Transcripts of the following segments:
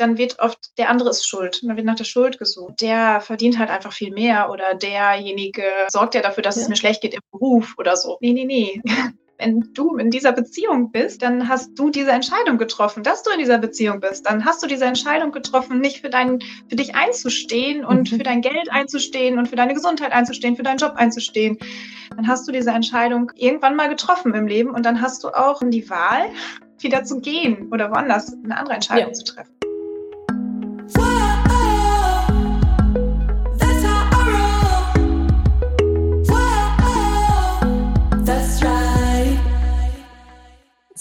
dann wird oft der andere ist schuld. Dann wird nach der Schuld gesucht. Der verdient halt einfach viel mehr oder derjenige sorgt ja dafür, dass ja. es mir schlecht geht im Beruf oder so. Nee, nee, nee. wenn du in dieser Beziehung bist, dann hast du diese Entscheidung getroffen, dass du in dieser Beziehung bist. Dann hast du diese Entscheidung getroffen, nicht für, dein, für dich einzustehen und mhm. für dein Geld einzustehen und für deine Gesundheit einzustehen, für deinen Job einzustehen. Dann hast du diese Entscheidung irgendwann mal getroffen im Leben und dann hast du auch die Wahl, wieder zu gehen oder woanders eine andere Entscheidung ja. zu treffen.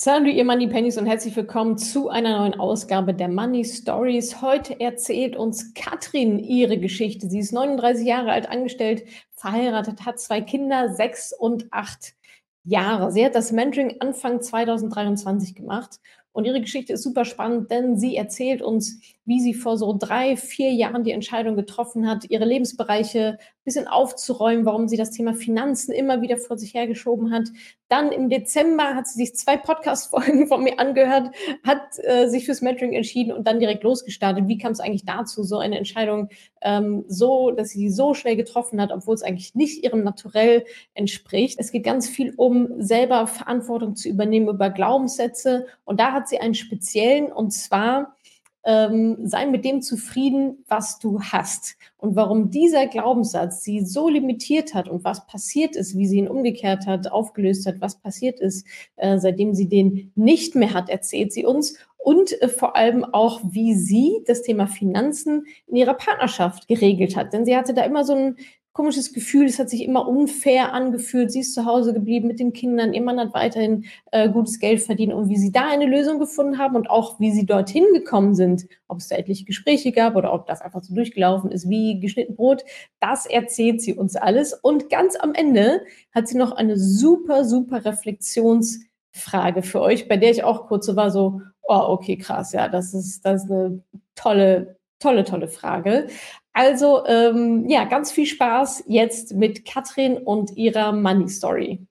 Salut, ihr Money Pennies und herzlich willkommen zu einer neuen Ausgabe der Money Stories. Heute erzählt uns Katrin ihre Geschichte. Sie ist 39 Jahre alt, angestellt, verheiratet, hat zwei Kinder, sechs und acht Jahre. Sie hat das Mentoring Anfang 2023 gemacht und ihre Geschichte ist super spannend, denn sie erzählt uns, wie sie vor so drei, vier Jahren die Entscheidung getroffen hat, ihre Lebensbereiche ein bisschen aufzuräumen, warum sie das Thema Finanzen immer wieder vor sich hergeschoben hat. Dann im Dezember hat sie sich zwei Podcast-Folgen von mir angehört, hat äh, sich fürs Mentoring entschieden und dann direkt losgestartet. Wie kam es eigentlich dazu, so eine Entscheidung ähm, so, dass sie so schnell getroffen hat, obwohl es eigentlich nicht ihrem Naturell entspricht? Es geht ganz viel um selber Verantwortung zu übernehmen über Glaubenssätze und da hat sie einen speziellen und zwar ähm, sei mit dem zufrieden, was du hast. Und warum dieser Glaubenssatz sie so limitiert hat und was passiert ist, wie sie ihn umgekehrt hat, aufgelöst hat, was passiert ist, äh, seitdem sie den nicht mehr hat, erzählt sie uns. Und äh, vor allem auch, wie sie das Thema Finanzen in ihrer Partnerschaft geregelt hat. Denn sie hatte da immer so ein komisches Gefühl, es hat sich immer unfair angefühlt. Sie ist zu Hause geblieben mit den Kindern, ihr Mann hat weiterhin äh, gutes Geld verdient und wie sie da eine Lösung gefunden haben und auch wie sie dorthin gekommen sind, ob es da etliche Gespräche gab oder ob das einfach so durchgelaufen ist wie geschnitten Brot, das erzählt sie uns alles. Und ganz am Ende hat sie noch eine super, super Reflexionsfrage für euch, bei der ich auch kurz so war, so, oh, okay, krass, ja, das ist, das ist eine tolle, tolle, tolle Frage. Also ähm, ja, ganz viel Spaß jetzt mit Katrin und ihrer Money Story.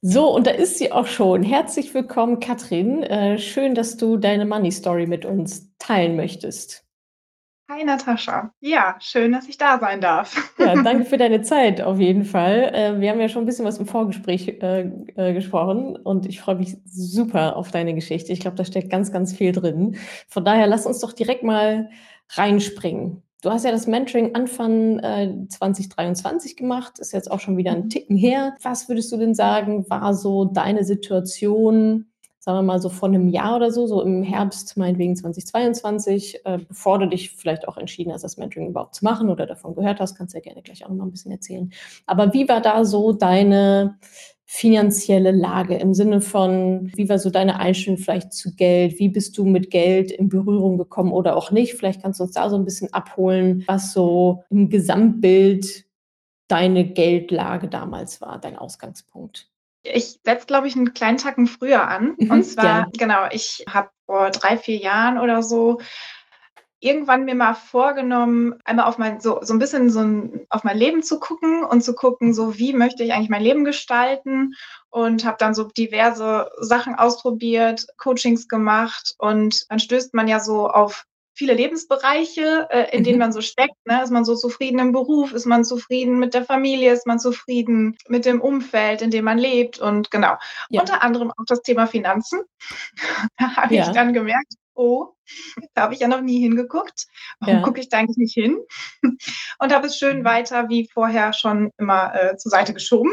So, und da ist sie auch schon. Herzlich willkommen, Katrin. Äh, schön, dass du deine Money Story mit uns teilen möchtest. Hi Natascha. Ja, schön, dass ich da sein darf. Ja, danke für deine Zeit auf jeden Fall. Äh, wir haben ja schon ein bisschen was im Vorgespräch äh, äh, gesprochen und ich freue mich super auf deine Geschichte. Ich glaube, da steckt ganz, ganz viel drin. Von daher lass uns doch direkt mal reinspringen. Du hast ja das Mentoring Anfang äh, 2023 gemacht, ist jetzt auch schon wieder ein mhm. Ticken her. Was würdest du denn sagen, war so deine Situation? Sagen wir mal so von einem Jahr oder so, so im Herbst meinetwegen 2022, äh, bevor du dich vielleicht auch entschieden hast, das Mentoring überhaupt zu machen oder davon gehört hast, kannst du ja gerne gleich auch noch ein bisschen erzählen. Aber wie war da so deine finanzielle Lage im Sinne von, wie war so deine Einstellung vielleicht zu Geld? Wie bist du mit Geld in Berührung gekommen oder auch nicht? Vielleicht kannst du uns da so ein bisschen abholen, was so im Gesamtbild deine Geldlage damals war, dein Ausgangspunkt. Ich setze, glaube ich, einen kleinen Tacken früher an. Mhm, und zwar, ja. genau, ich habe vor drei, vier Jahren oder so irgendwann mir mal vorgenommen, einmal auf mein, so, so ein bisschen so ein, auf mein Leben zu gucken und zu gucken, so wie möchte ich eigentlich mein Leben gestalten und habe dann so diverse Sachen ausprobiert, Coachings gemacht und dann stößt man ja so auf viele Lebensbereiche, äh, in denen mhm. man so steckt. Ne? Ist man so zufrieden im Beruf? Ist man zufrieden mit der Familie? Ist man zufrieden mit dem Umfeld, in dem man lebt? Und genau, ja. unter anderem auch das Thema Finanzen. da habe ja. ich dann gemerkt, oh, da habe ich ja noch nie hingeguckt. Warum ja. gucke ich da eigentlich nicht hin? Und habe es schön mhm. weiter wie vorher schon immer äh, zur Seite geschoben.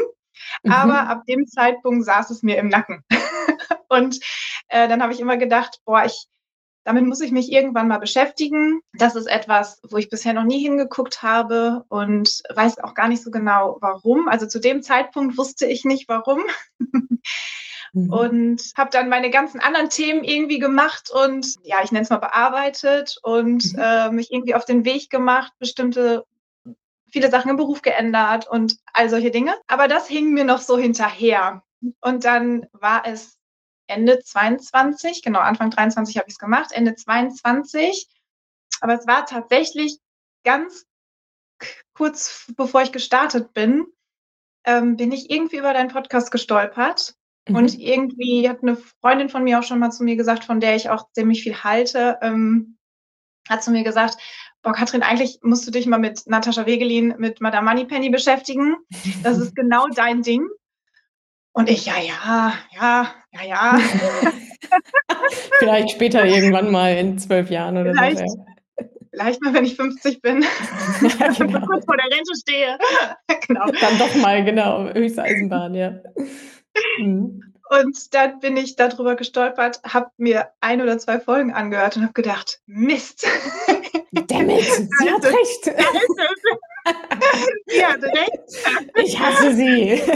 Mhm. Aber ab dem Zeitpunkt saß es mir im Nacken. Und äh, dann habe ich immer gedacht, boah, ich damit muss ich mich irgendwann mal beschäftigen. Das ist etwas, wo ich bisher noch nie hingeguckt habe und weiß auch gar nicht so genau, warum. Also zu dem Zeitpunkt wusste ich nicht, warum. Mhm. Und habe dann meine ganzen anderen Themen irgendwie gemacht und ja, ich nenne es mal bearbeitet und mhm. äh, mich irgendwie auf den Weg gemacht, bestimmte viele Sachen im Beruf geändert und all solche Dinge. Aber das hing mir noch so hinterher. Und dann war es Ende 22, genau, Anfang 23 habe ich es gemacht, Ende 22. Aber es war tatsächlich ganz kurz bevor ich gestartet bin, ähm, bin ich irgendwie über deinen Podcast gestolpert. Mhm. Und irgendwie hat eine Freundin von mir auch schon mal zu mir gesagt, von der ich auch ziemlich viel halte, ähm, hat zu mir gesagt, boah, Katrin, eigentlich musst du dich mal mit Natascha Wegelin, mit Madame Moneypenny beschäftigen. Das ist genau dein Ding. Und ich, ja, ja, ja, ja, ja. Vielleicht später irgendwann mal in zwölf Jahren oder vielleicht, so. Ja. Vielleicht mal, wenn ich 50 bin. ja, genau. kurz vor der Rente stehe. genau. Dann doch mal, genau, höchste Eisenbahn, ja. Mhm. Und dann bin ich darüber gestolpert, habe mir ein oder zwei Folgen angehört und habe gedacht, Mist. Damit, sie hat recht. Sie hat recht. Ich hasse sie.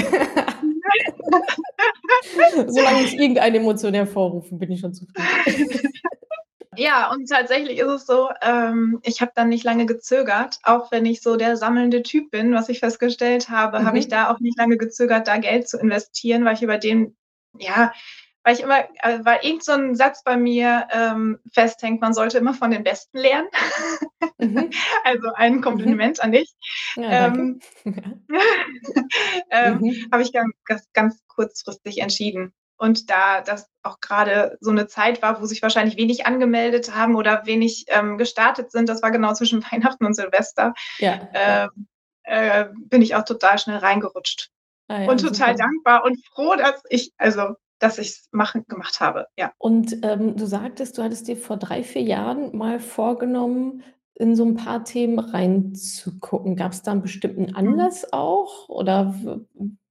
Solange ich irgendeine Emotion hervorrufen, bin ich schon zufrieden. Ja, und tatsächlich ist es so, ähm, ich habe dann nicht lange gezögert, auch wenn ich so der sammelnde Typ bin, was ich festgestellt habe, mhm. habe ich da auch nicht lange gezögert, da Geld zu investieren, weil ich über den, ja, weil ich immer, äh, weil irgend so ein Satz bei mir ähm, festhängt, man sollte immer von den Besten lernen. Mhm. also ein. Kompliment mhm. an dich. Ja, ähm, ähm, mhm. Habe ich ganz, ganz kurzfristig entschieden. Und da das auch gerade so eine Zeit war, wo sich wahrscheinlich wenig angemeldet haben oder wenig ähm, gestartet sind, das war genau zwischen Weihnachten und Silvester, ja, äh, äh, bin ich auch total schnell reingerutscht. Ah, ja, und total super. dankbar und froh, dass ich, also dass ich es gemacht habe. Ja. Und ähm, du sagtest, du hattest dir vor drei, vier Jahren mal vorgenommen, in so ein paar Themen reinzugucken. Gab es da einen bestimmten mhm. Anlass mhm. auch? Oder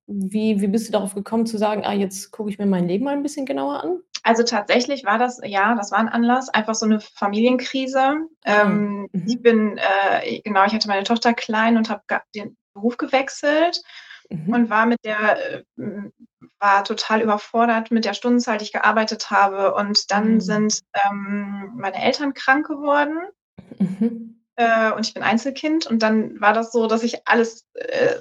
wie, wie bist du darauf gekommen zu sagen, ah, jetzt gucke ich mir mein Leben mal ein bisschen genauer an? Also tatsächlich war das, ja, das war ein Anlass, einfach so eine Familienkrise. Ah, ähm, mhm. Ich bin, äh, genau, ich hatte meine Tochter klein und habe den Beruf gewechselt mhm. und war mit der, äh, war total überfordert mit der Stundenzahl, die ich gearbeitet habe. Und dann mhm. sind ähm, meine Eltern krank geworden. Mhm äh, und ich bin Einzelkind und dann war das so, dass ich alles äh,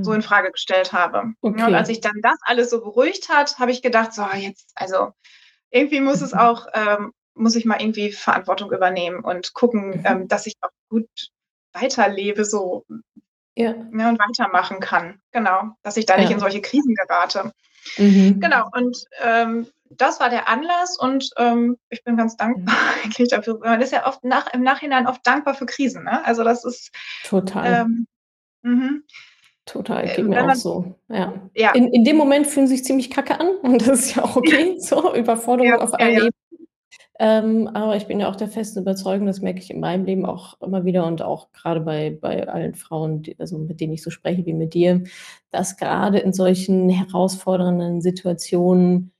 so in Frage gestellt habe. Okay. und als sich dann das alles so beruhigt hat, habe ich gedacht, so jetzt, also irgendwie muss es auch, ähm, muss ich mal irgendwie Verantwortung übernehmen und gucken, mhm. ähm, dass ich auch gut weiterlebe, so ja. Ne, und weitermachen kann. Genau, dass ich da ja. nicht in solche Krisen gerate. Mhm. Genau, und ähm, das war der Anlass und ähm, ich bin ganz dankbar eigentlich dafür. Man ist ja oft nach, im Nachhinein oft dankbar für Krisen. Ne? Also das ist total. Ähm, mhm. Total, äh, geht mir man, auch so. Ja. ja. In, in dem Moment fühlen sich ziemlich kacke an und das ist ja auch okay. so, Überforderung ja, auf allen ja, Ebenen. Ähm, aber ich bin ja auch der festen Überzeugung, das merke ich in meinem Leben auch immer wieder und auch gerade bei, bei allen Frauen, die, also mit denen ich so spreche wie mit dir, dass gerade in solchen herausfordernden Situationen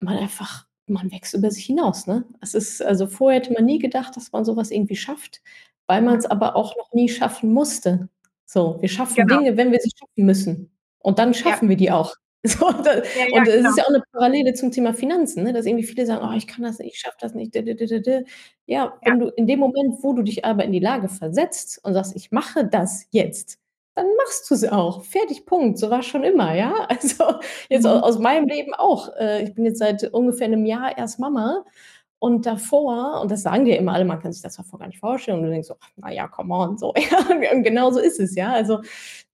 man einfach, man wächst über sich hinaus. Ne? Es ist, also vorher hätte man nie gedacht, dass man sowas irgendwie schafft, weil man es aber auch noch nie schaffen musste. So, wir schaffen genau. Dinge, wenn wir sie schaffen müssen. Und dann schaffen ja. wir die auch. So, da, ja, ja, und es ist ja auch eine Parallele zum Thema Finanzen, ne? dass irgendwie viele sagen, oh, ich kann das nicht, ich schaffe das nicht. Ja, wenn du in dem Moment, wo du dich aber in die Lage versetzt und sagst, ich mache das jetzt, dann machst du es auch. Fertig, Punkt. So war es schon immer, ja. Also jetzt mhm. aus meinem Leben auch. Äh, ich bin jetzt seit ungefähr einem Jahr erst Mama. Und davor, und das sagen dir immer alle, man kann sich das davor gar nicht vorstellen, und du denkst so, naja, come on, so, ja, und genau so ist es, ja. Also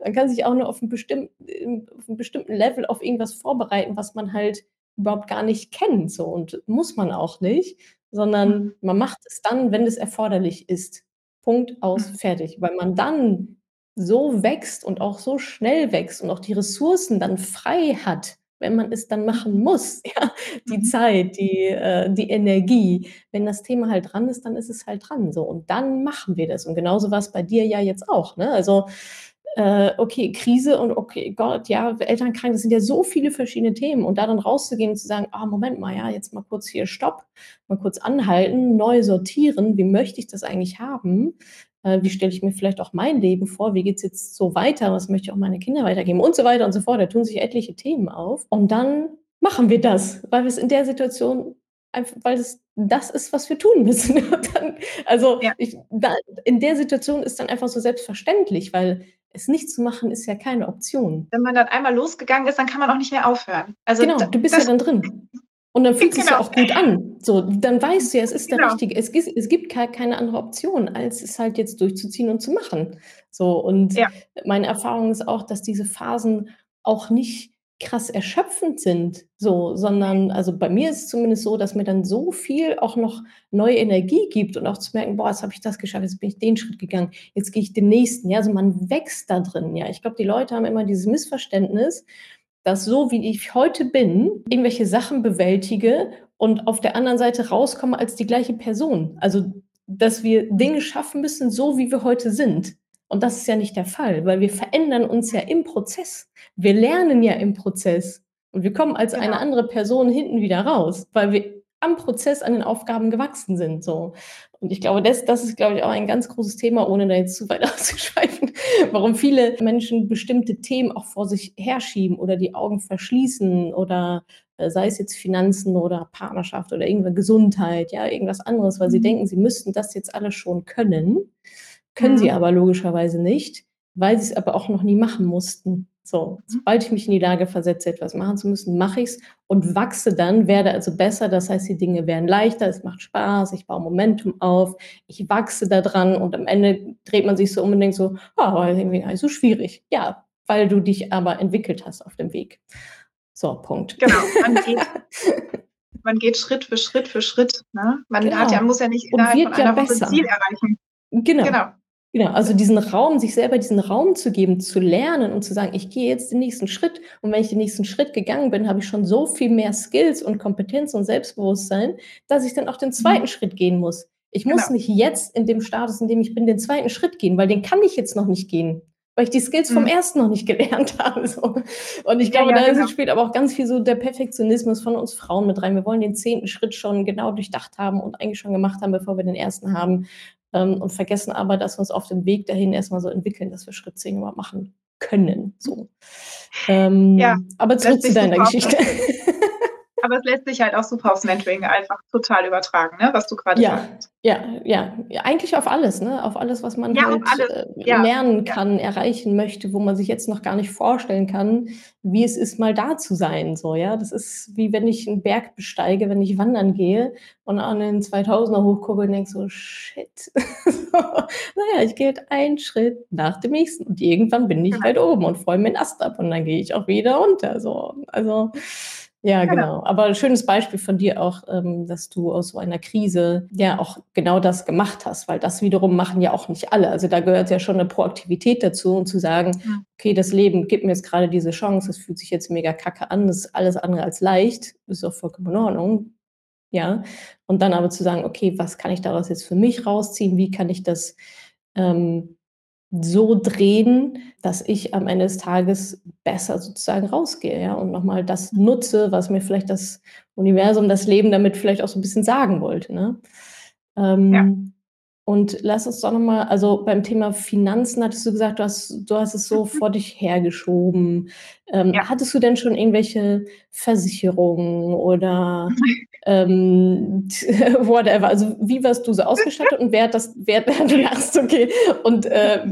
man kann sich auch nur auf einem, bestimmten, auf einem bestimmten Level auf irgendwas vorbereiten, was man halt überhaupt gar nicht kennt, so, und muss man auch nicht, sondern mhm. man macht es dann, wenn es erforderlich ist. Punkt aus, mhm. fertig. Weil man dann so wächst und auch so schnell wächst und auch die Ressourcen dann frei hat, wenn man es dann machen muss, ja, die mhm. Zeit, die, äh, die Energie. Wenn das Thema halt dran ist, dann ist es halt dran. So. Und dann machen wir das. Und genauso war es bei dir ja jetzt auch. Ne? Also, äh, okay, Krise und okay, Gott, ja, Elternkrank, das sind ja so viele verschiedene Themen. Und da dann rauszugehen und zu sagen, ah, Moment mal, ja, jetzt mal kurz hier Stopp, mal kurz anhalten, neu sortieren, wie möchte ich das eigentlich haben? Äh, wie stelle ich mir vielleicht auch mein Leben vor, wie geht es jetzt so weiter, was möchte ich auch meine Kinder weitergeben und so weiter und so fort. Da tun sich etliche Themen auf. Und dann machen wir das, weil wir es in der Situation einfach, weil es das ist, was wir tun müssen. dann, also ja. ich, da, in der Situation ist dann einfach so selbstverständlich, weil es nicht zu machen ist ja keine Option. Wenn man dann einmal losgegangen ist, dann kann man auch nicht mehr aufhören. Also genau, du bist das, ja dann drin. Und dann fühlt es genau. sich ja auch gut an. So, dann weißt du ja, es ist der genau. richtige. Es, es gibt keine andere Option, als es halt jetzt durchzuziehen und zu machen. So, und ja. meine Erfahrung ist auch, dass diese Phasen auch nicht krass erschöpfend sind, so, sondern, also bei mir ist es zumindest so, dass mir dann so viel auch noch neue Energie gibt und auch zu merken, boah, jetzt habe ich das geschafft, jetzt bin ich den Schritt gegangen, jetzt gehe ich den nächsten. Ja, also man wächst da drin. Ja, ich glaube, die Leute haben immer dieses Missverständnis, dass so wie ich heute bin, irgendwelche Sachen bewältige und auf der anderen Seite rauskomme als die gleiche Person. Also, dass wir Dinge schaffen müssen, so wie wir heute sind. Und das ist ja nicht der Fall, weil wir verändern uns ja im Prozess. Wir lernen ja im Prozess. Und wir kommen als genau. eine andere Person hinten wieder raus, weil wir am Prozess an den Aufgaben gewachsen sind. So. Und ich glaube, das, das ist, glaube ich, auch ein ganz großes Thema, ohne da jetzt zu weit auszuschweifen, warum viele Menschen bestimmte Themen auch vor sich herschieben oder die Augen verschließen oder äh, sei es jetzt Finanzen oder Partnerschaft oder irgendeine Gesundheit, ja, irgendwas anderes, weil sie mhm. denken, sie müssten das jetzt alles schon können, können mhm. sie aber logischerweise nicht, weil sie es aber auch noch nie machen mussten. So, sobald ich mich in die Lage versetze, etwas machen zu müssen, mache ich es und wachse dann, werde also besser. Das heißt, die Dinge werden leichter, es macht Spaß, ich baue Momentum auf, ich wachse da dran und am Ende dreht man sich so denkt so, oh, irgendwie so schwierig. Ja, weil du dich aber entwickelt hast auf dem Weg. So, Punkt. Genau, man geht, man geht Schritt für Schritt für Schritt. Ne? Man genau. hat ja, muss ja nicht innerhalb von einer ja Woche Ziel erreichen. Genau. genau. Genau, also diesen Raum, sich selber diesen Raum zu geben, zu lernen und zu sagen, ich gehe jetzt den nächsten Schritt. Und wenn ich den nächsten Schritt gegangen bin, habe ich schon so viel mehr Skills und Kompetenz und Selbstbewusstsein, dass ich dann auch den zweiten mhm. Schritt gehen muss. Ich muss genau. nicht jetzt in dem Status, in dem ich bin, den zweiten Schritt gehen, weil den kann ich jetzt noch nicht gehen, weil ich die Skills vom mhm. ersten noch nicht gelernt habe. So. Und ich glaube, ja, ja, da genau. spielt aber auch ganz viel so der Perfektionismus von uns Frauen mit rein. Wir wollen den zehnten Schritt schon genau durchdacht haben und eigentlich schon gemacht haben, bevor wir den ersten haben und vergessen aber, dass wir uns auf dem Weg dahin erstmal so entwickeln, dass wir Schritt 10 überhaupt machen können. So. Ähm, ja, aber zurück zu deiner Geschichte. Aber es lässt sich halt auch super aufs Mentoring einfach total übertragen, ne? was du gerade ja, sagst. Ja, ja, ja, eigentlich auf alles, ne? auf alles, was man ja, halt äh, ja. lernen kann, erreichen möchte, wo man sich jetzt noch gar nicht vorstellen kann, wie es ist, mal da zu sein. So, ja? Das ist wie wenn ich einen Berg besteige, wenn ich wandern gehe und an den 2000er hochgucke und denke so, shit. so, naja, ich gehe halt einen Schritt nach dem nächsten und irgendwann bin ich halt oben und freue mir den Ast ab und dann gehe ich auch wieder runter. So. Also ja, genau. Aber ein schönes Beispiel von dir auch, ähm, dass du aus so einer Krise ja auch genau das gemacht hast, weil das wiederum machen ja auch nicht alle. Also da gehört ja schon eine Proaktivität dazu und zu sagen, okay, das Leben gibt mir jetzt gerade diese Chance, das fühlt sich jetzt mega kacke an, das ist alles andere als leicht, ist auch vollkommen in Ordnung. Ja. Und dann aber zu sagen, okay, was kann ich daraus jetzt für mich rausziehen? Wie kann ich das ähm, so drehen, dass ich am Ende des Tages besser sozusagen rausgehe ja, und nochmal das nutze, was mir vielleicht das Universum, das Leben damit vielleicht auch so ein bisschen sagen wollte. Ne? Ähm, ja. Und lass uns doch nochmal, also beim Thema Finanzen hattest du gesagt, du hast, du hast es so mhm. vor dich hergeschoben. Ähm, ja. Hattest du denn schon irgendwelche Versicherungen oder ähm, whatever? Also wie warst du so ausgestattet und wer hat das, wer, du lachst, okay. Und äh,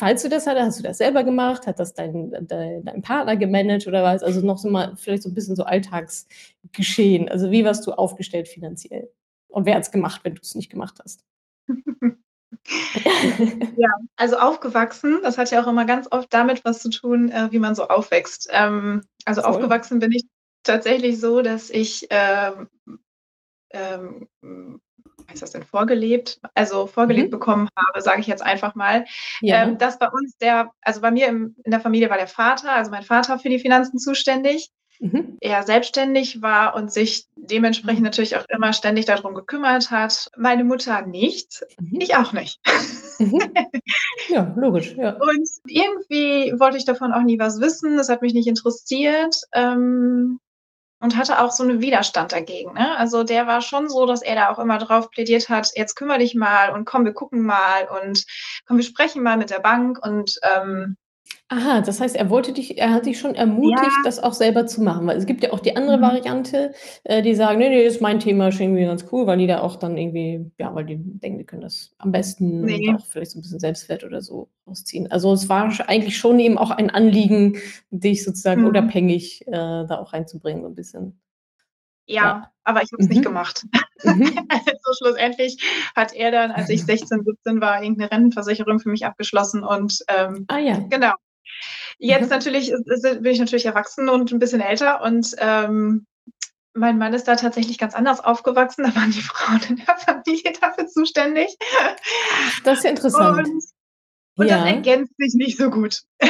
falls du das hattest, hast du das selber gemacht? Hat das dein, dein, dein Partner gemanagt oder was? Also noch so mal vielleicht so ein bisschen so Alltagsgeschehen. Also wie warst du aufgestellt finanziell? Und wer hat es gemacht, wenn du es nicht gemacht hast? ja, also aufgewachsen, das hat ja auch immer ganz oft damit was zu tun, äh, wie man so aufwächst. Ähm, also Voll. aufgewachsen bin ich tatsächlich so, dass ich, ähm, ähm, was ist das denn, vorgelebt, also vorgelebt mhm. bekommen habe, sage ich jetzt einfach mal, ja. ähm, dass bei uns der, also bei mir im, in der Familie war der Vater, also mein Vater für die Finanzen zuständig mhm. er selbstständig war und sich dementsprechend mhm. natürlich auch immer ständig darum gekümmert hat. Meine Mutter nicht, mhm. ich auch nicht. Mhm. Ja, logisch. Ja. Und irgendwie wollte ich davon auch nie was wissen, das hat mich nicht interessiert. Ähm, und hatte auch so einen Widerstand dagegen. Ne? Also der war schon so, dass er da auch immer drauf plädiert hat, jetzt kümmere dich mal und komm, wir gucken mal und komm, wir sprechen mal mit der Bank und ähm, Aha, das heißt, er wollte dich er hat dich schon ermutigt, Ja. das auch selber zu machen, weil es gibt ja auch die andere Mhm. Variante, äh, die sagen: „Ne, ne, ist mein Thema, ist irgendwie ganz cool“, weil die da auch dann irgendwie ja, weil die denken, die können das am besten und auch vielleicht so ein bisschen Selbstwert oder so rausziehen. Also, es war eigentlich schon eben auch ein Anliegen, dich sozusagen Mhm. unabhängig, äh, da auch reinzubringen so ein bisschen. ja, ja. aber ich habe es mhm. nicht gemacht. Mhm. also schlussendlich hat er dann, als ich 16, 17 war, irgendeine Rentenversicherung für mich abgeschlossen und ähm, ah, ja. genau. Jetzt mhm. natürlich bin ich natürlich erwachsen und ein bisschen älter und ähm, mein Mann ist da tatsächlich ganz anders aufgewachsen. Da waren die Frauen in der Familie dafür zuständig. Das ist interessant. Und, und ja. das ergänzt sich nicht so gut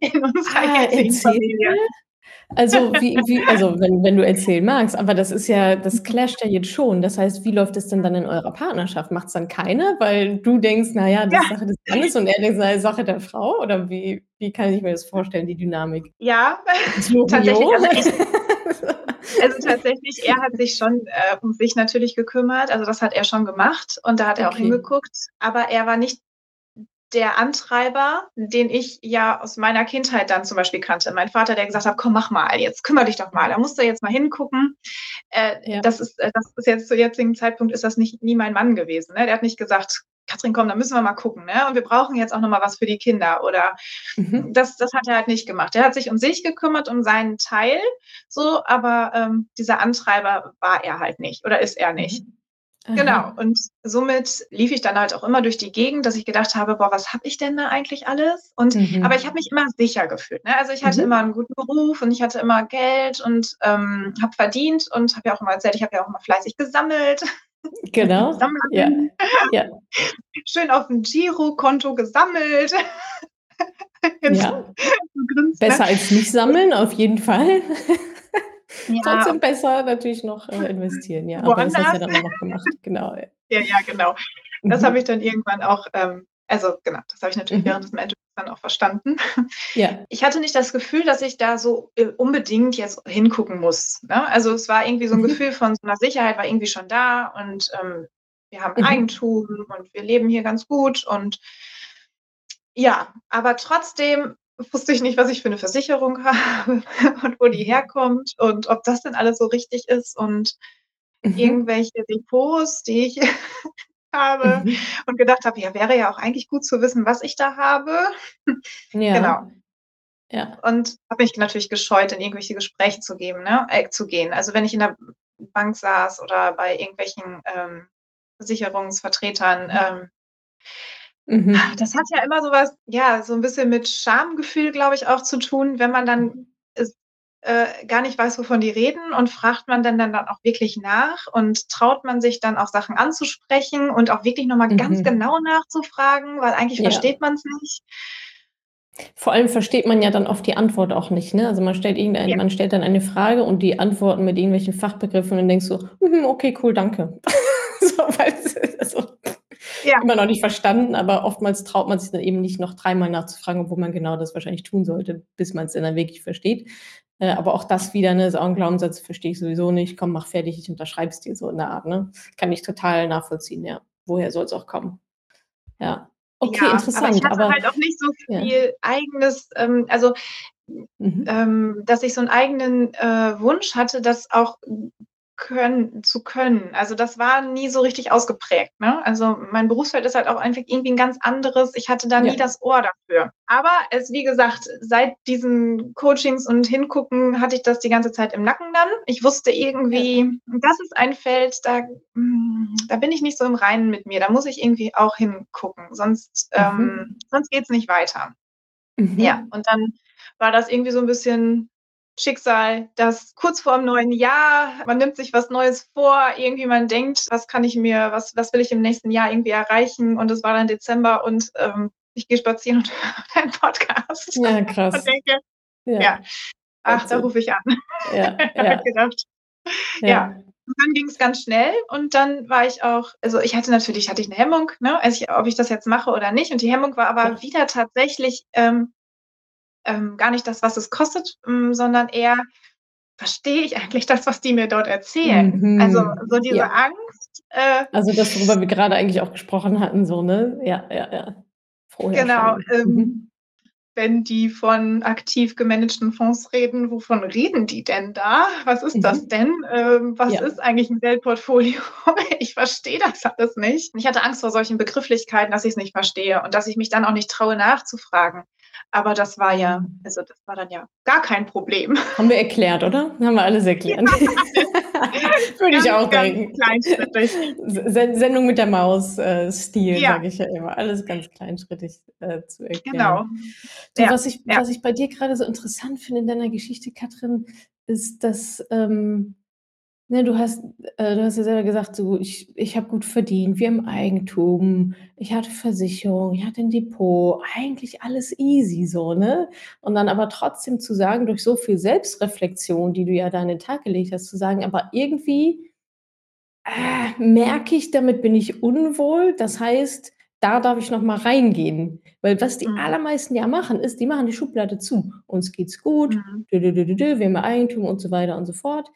in unserer ah, Familie. Also, wie, wie, also wenn, wenn du erzählen magst, aber das ist ja, das clasht ja jetzt schon. Das heißt, wie läuft es denn dann in eurer Partnerschaft? Macht es dann keiner, weil du denkst, naja, das ist ja. Sache des Mannes und er denkt, ist Sache der Frau? Oder wie, wie kann ich mir das vorstellen, die Dynamik? Ja, tatsächlich. Also, also, tatsächlich, er hat sich schon äh, um sich natürlich gekümmert. Also das hat er schon gemacht und da hat er okay. auch hingeguckt. Aber er war nicht der Antreiber, den ich ja aus meiner Kindheit dann zum Beispiel kannte. Mein Vater, der gesagt hat, komm, mach mal, jetzt kümmere dich doch mal, da musst du jetzt mal hingucken. Äh, ja. das, ist, äh, das ist jetzt zu jetzigen Zeitpunkt ist das nicht nie mein Mann gewesen. Ne? Der hat nicht gesagt, Katrin, komm, da müssen wir mal gucken, ne? Und wir brauchen jetzt auch noch mal was für die Kinder. Oder mhm. das, das hat er halt nicht gemacht. Er hat sich um sich gekümmert, um seinen Teil, so, aber ähm, dieser Antreiber war er halt nicht oder ist er nicht. Mhm. Genau. Und somit lief ich dann halt auch immer durch die Gegend, dass ich gedacht habe, boah, was habe ich denn da eigentlich alles? Und mhm. aber ich habe mich immer sicher gefühlt. Ne? Also ich hatte mhm. immer einen guten Beruf und ich hatte immer Geld und ähm, habe verdient und habe ja auch immer erzählt, ich habe ja auch immer fleißig gesammelt. Genau. ja. ja. Schön auf dem Girokonto gesammelt. ja. Besser als nicht sammeln, auf jeden Fall. Ja. Trotzdem besser natürlich noch äh, investieren, ja. Aber das hast du ja dann noch gemacht, genau. Ja, ja, genau. Das mhm. habe ich dann irgendwann auch, ähm, also genau, das habe ich natürlich mhm. während des Mentors dann auch verstanden. Ja. Ich hatte nicht das Gefühl, dass ich da so äh, unbedingt jetzt hingucken muss. Ne? Also es war irgendwie so ein mhm. Gefühl von so einer Sicherheit, war irgendwie schon da und ähm, wir haben mhm. Eigentum und wir leben hier ganz gut und ja, aber trotzdem wusste ich nicht, was ich für eine Versicherung habe und wo die mhm. herkommt und ob das denn alles so richtig ist und mhm. irgendwelche Depots, die ich habe mhm. und gedacht habe, ja, wäre ja auch eigentlich gut zu wissen, was ich da habe. Ja. Genau. Ja. Und habe mich natürlich gescheut, in irgendwelche Gespräche zu, geben, ne? Äh, zu gehen. Also wenn ich in der Bank saß oder bei irgendwelchen ähm, Versicherungsvertretern, mhm. ähm, Mhm. Das hat ja immer so was, ja, so ein bisschen mit Schamgefühl, glaube ich, auch zu tun, wenn man dann ist, äh, gar nicht weiß, wovon die reden und fragt man dann, dann auch wirklich nach und traut man sich dann auch Sachen anzusprechen und auch wirklich nochmal mhm. ganz genau nachzufragen, weil eigentlich ja. versteht man es nicht. Vor allem versteht man ja dann oft die Antwort auch nicht. Ne? Also man stellt, ja. man stellt dann eine Frage und die Antworten mit irgendwelchen Fachbegriffen und dann denkst du, mhm, okay, cool, danke. so, weil, also, ja. immer noch nicht verstanden, aber oftmals traut man sich dann eben nicht noch dreimal nachzufragen, obwohl man genau das wahrscheinlich tun sollte, bis man es dann wirklich versteht. Äh, aber auch das wieder, ne, ist auch ein Glaubenssatz, verstehe ich sowieso nicht, komm, mach fertig, ich unterschreibe es dir so in der Art, ne? Kann ich total nachvollziehen, ja. Woher soll es auch kommen? Ja. Okay, ja, interessant. Aber ich hatte aber, halt auch nicht so viel ja. eigenes, ähm, also mhm. ähm, dass ich so einen eigenen äh, Wunsch hatte, das auch können, zu können. Also das war nie so richtig ausgeprägt. Ne? Also mein Berufsfeld ist halt auch einfach irgendwie ein ganz anderes. Ich hatte da nie ja. das Ohr dafür. Aber es, wie gesagt, seit diesen Coachings und Hingucken hatte ich das die ganze Zeit im Nacken dann. Ich wusste irgendwie, ja. das ist ein Feld, da, mm, da bin ich nicht so im Reinen mit mir. Da muss ich irgendwie auch hingucken, sonst, mhm. ähm, sonst geht es nicht weiter. Mhm. Ja, und dann war das irgendwie so ein bisschen Schicksal, dass kurz vor dem neuen Jahr, man nimmt sich was Neues vor, irgendwie man denkt, was kann ich mir, was, was will ich im nächsten Jahr irgendwie erreichen? Und es war dann Dezember und ähm, ich gehe spazieren und höre einen Podcast. Ja, krass. Und denke, ja, ja. ach, da rufe ich an. Ja, ja. gedacht. ja. ja. Und dann ging es ganz schnell und dann war ich auch, also ich hatte natürlich, hatte ich eine Hemmung, ne, also ich, ob ich das jetzt mache oder nicht. Und die Hemmung war aber wieder tatsächlich, ähm, ähm, gar nicht das, was es kostet, ähm, sondern eher, verstehe ich eigentlich das, was die mir dort erzählen? Mhm. Also so diese ja. Angst. Äh, also das, worüber wir gerade eigentlich auch gesprochen hatten, so, ne? Ja, ja, ja. Vorher genau. Ähm, mhm. Wenn die von aktiv gemanagten Fonds reden, wovon reden die denn da? Was ist mhm. das denn? Ähm, was ja. ist eigentlich ein Geldportfolio? ich verstehe das alles nicht. Ich hatte Angst vor solchen Begrifflichkeiten, dass ich es nicht verstehe und dass ich mich dann auch nicht traue, nachzufragen. Aber das war ja, also das war dann ja gar kein Problem. Haben wir erklärt, oder? Haben wir alles erklärt. Würde ich auch denken. Sendung mit der Maus-Stil, äh, ja. sage ich ja immer. Alles ganz kleinschrittig äh, zu erklären. Genau. Du, ja. was, ich, ja. was ich bei dir gerade so interessant finde in deiner Geschichte, Katrin, ist, dass ähm, Ne, du hast äh, du hast ja selber gesagt, so: „Ich ich habe gut verdient, wir haben Eigentum, ich hatte Versicherung, ich hatte ein Depot“, eigentlich alles easy so, ne? Und dann aber trotzdem zu sagen, durch so viel Selbstreflexion, die du ja da an den Tag gelegt hast, zu sagen: „Aber irgendwie, äh, merke ich, damit bin ich unwohl. Das heißt, da darf ich noch mal reingehen.“ Weil was die Mhm. allermeisten ja machen, ist, die machen die Schublade zu. Uns geht's gut, Mhm. dü dü dü dü wir haben Eigentum und so weiter und so fort.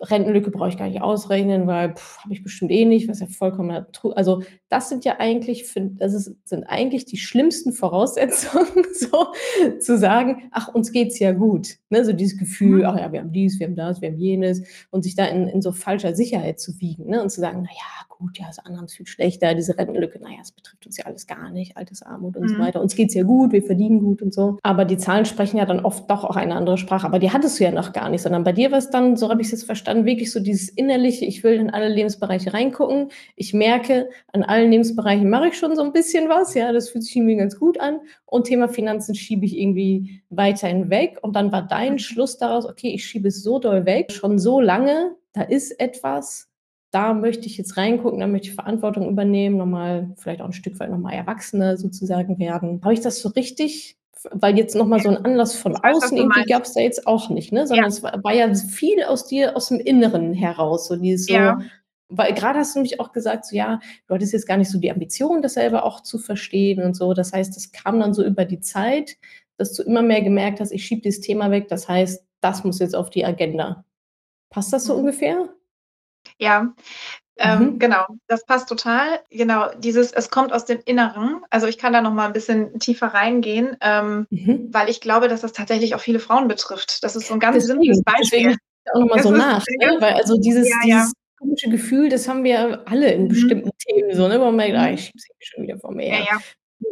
Rentenlücke brauche ich gar nicht ausrechnen, weil habe ich bestimmt eh nicht, was ja vollkommen also das sind ja eigentlich das ist, sind eigentlich die schlimmsten Voraussetzungen, so zu sagen, ach, uns geht's ja gut. Ne, so dieses Gefühl, mhm. ach ja, wir haben dies, wir haben das, wir haben jenes und sich da in, in so falscher Sicherheit zu wiegen ne, und zu sagen, naja, gut, ja, das andere ist viel schlechter, diese Rentenlücke, naja, es betrifft uns ja alles gar nicht, Altersarmut und mhm. so weiter. Uns geht's ja gut, wir verdienen gut und so. Aber die Zahlen sprechen ja dann oft doch auch eine andere Sprache. Aber die hattest du ja noch gar nicht, sondern bei dir war es dann, so habe ich es jetzt verstanden, wirklich so dieses innerliche, ich will in alle Lebensbereiche reingucken. Ich merke, an allen Lebensbereichen mache ich schon so ein bisschen was, ja, das fühlt sich irgendwie ganz gut an. Und Thema Finanzen schiebe ich irgendwie weiterhin weg. Und dann war dein mhm. Schluss daraus, okay, ich schiebe es so doll weg, schon so lange, da ist etwas, da möchte ich jetzt reingucken, da möchte ich Verantwortung übernehmen, nochmal vielleicht auch ein Stück weit nochmal Erwachsene sozusagen werden. Habe ich das so richtig? Weil jetzt nochmal so ein Anlass von weiß, außen irgendwie gab es da jetzt auch nicht, ne? Sondern ja. es war, war, ja viel aus dir, aus dem Inneren heraus, so dieses so, ja. Weil gerade hast du mich auch gesagt, so ja, du hattest jetzt gar nicht so die Ambition, das selber auch zu verstehen und so. Das heißt, das kam dann so über die Zeit, dass du immer mehr gemerkt hast, ich schiebe dieses Thema weg, das heißt, das muss jetzt auf die Agenda. Passt das so mhm. ungefähr? Ja, ähm, mhm. genau, das passt total. Genau, dieses, es kommt aus dem Inneren. Also ich kann da noch mal ein bisschen tiefer reingehen, ähm, mhm. weil ich glaube, dass das tatsächlich auch viele Frauen betrifft. Das ist so ein ganz deswegen, simples Beispiel. auch noch mal das so nach, ne? weil also dieses, ja, dieses ja. Komische Gefühl, das haben wir alle in mhm. bestimmten Themen so, ne? wo man merkt, ah, ich schiebe es schon wieder vor mir her. Ja,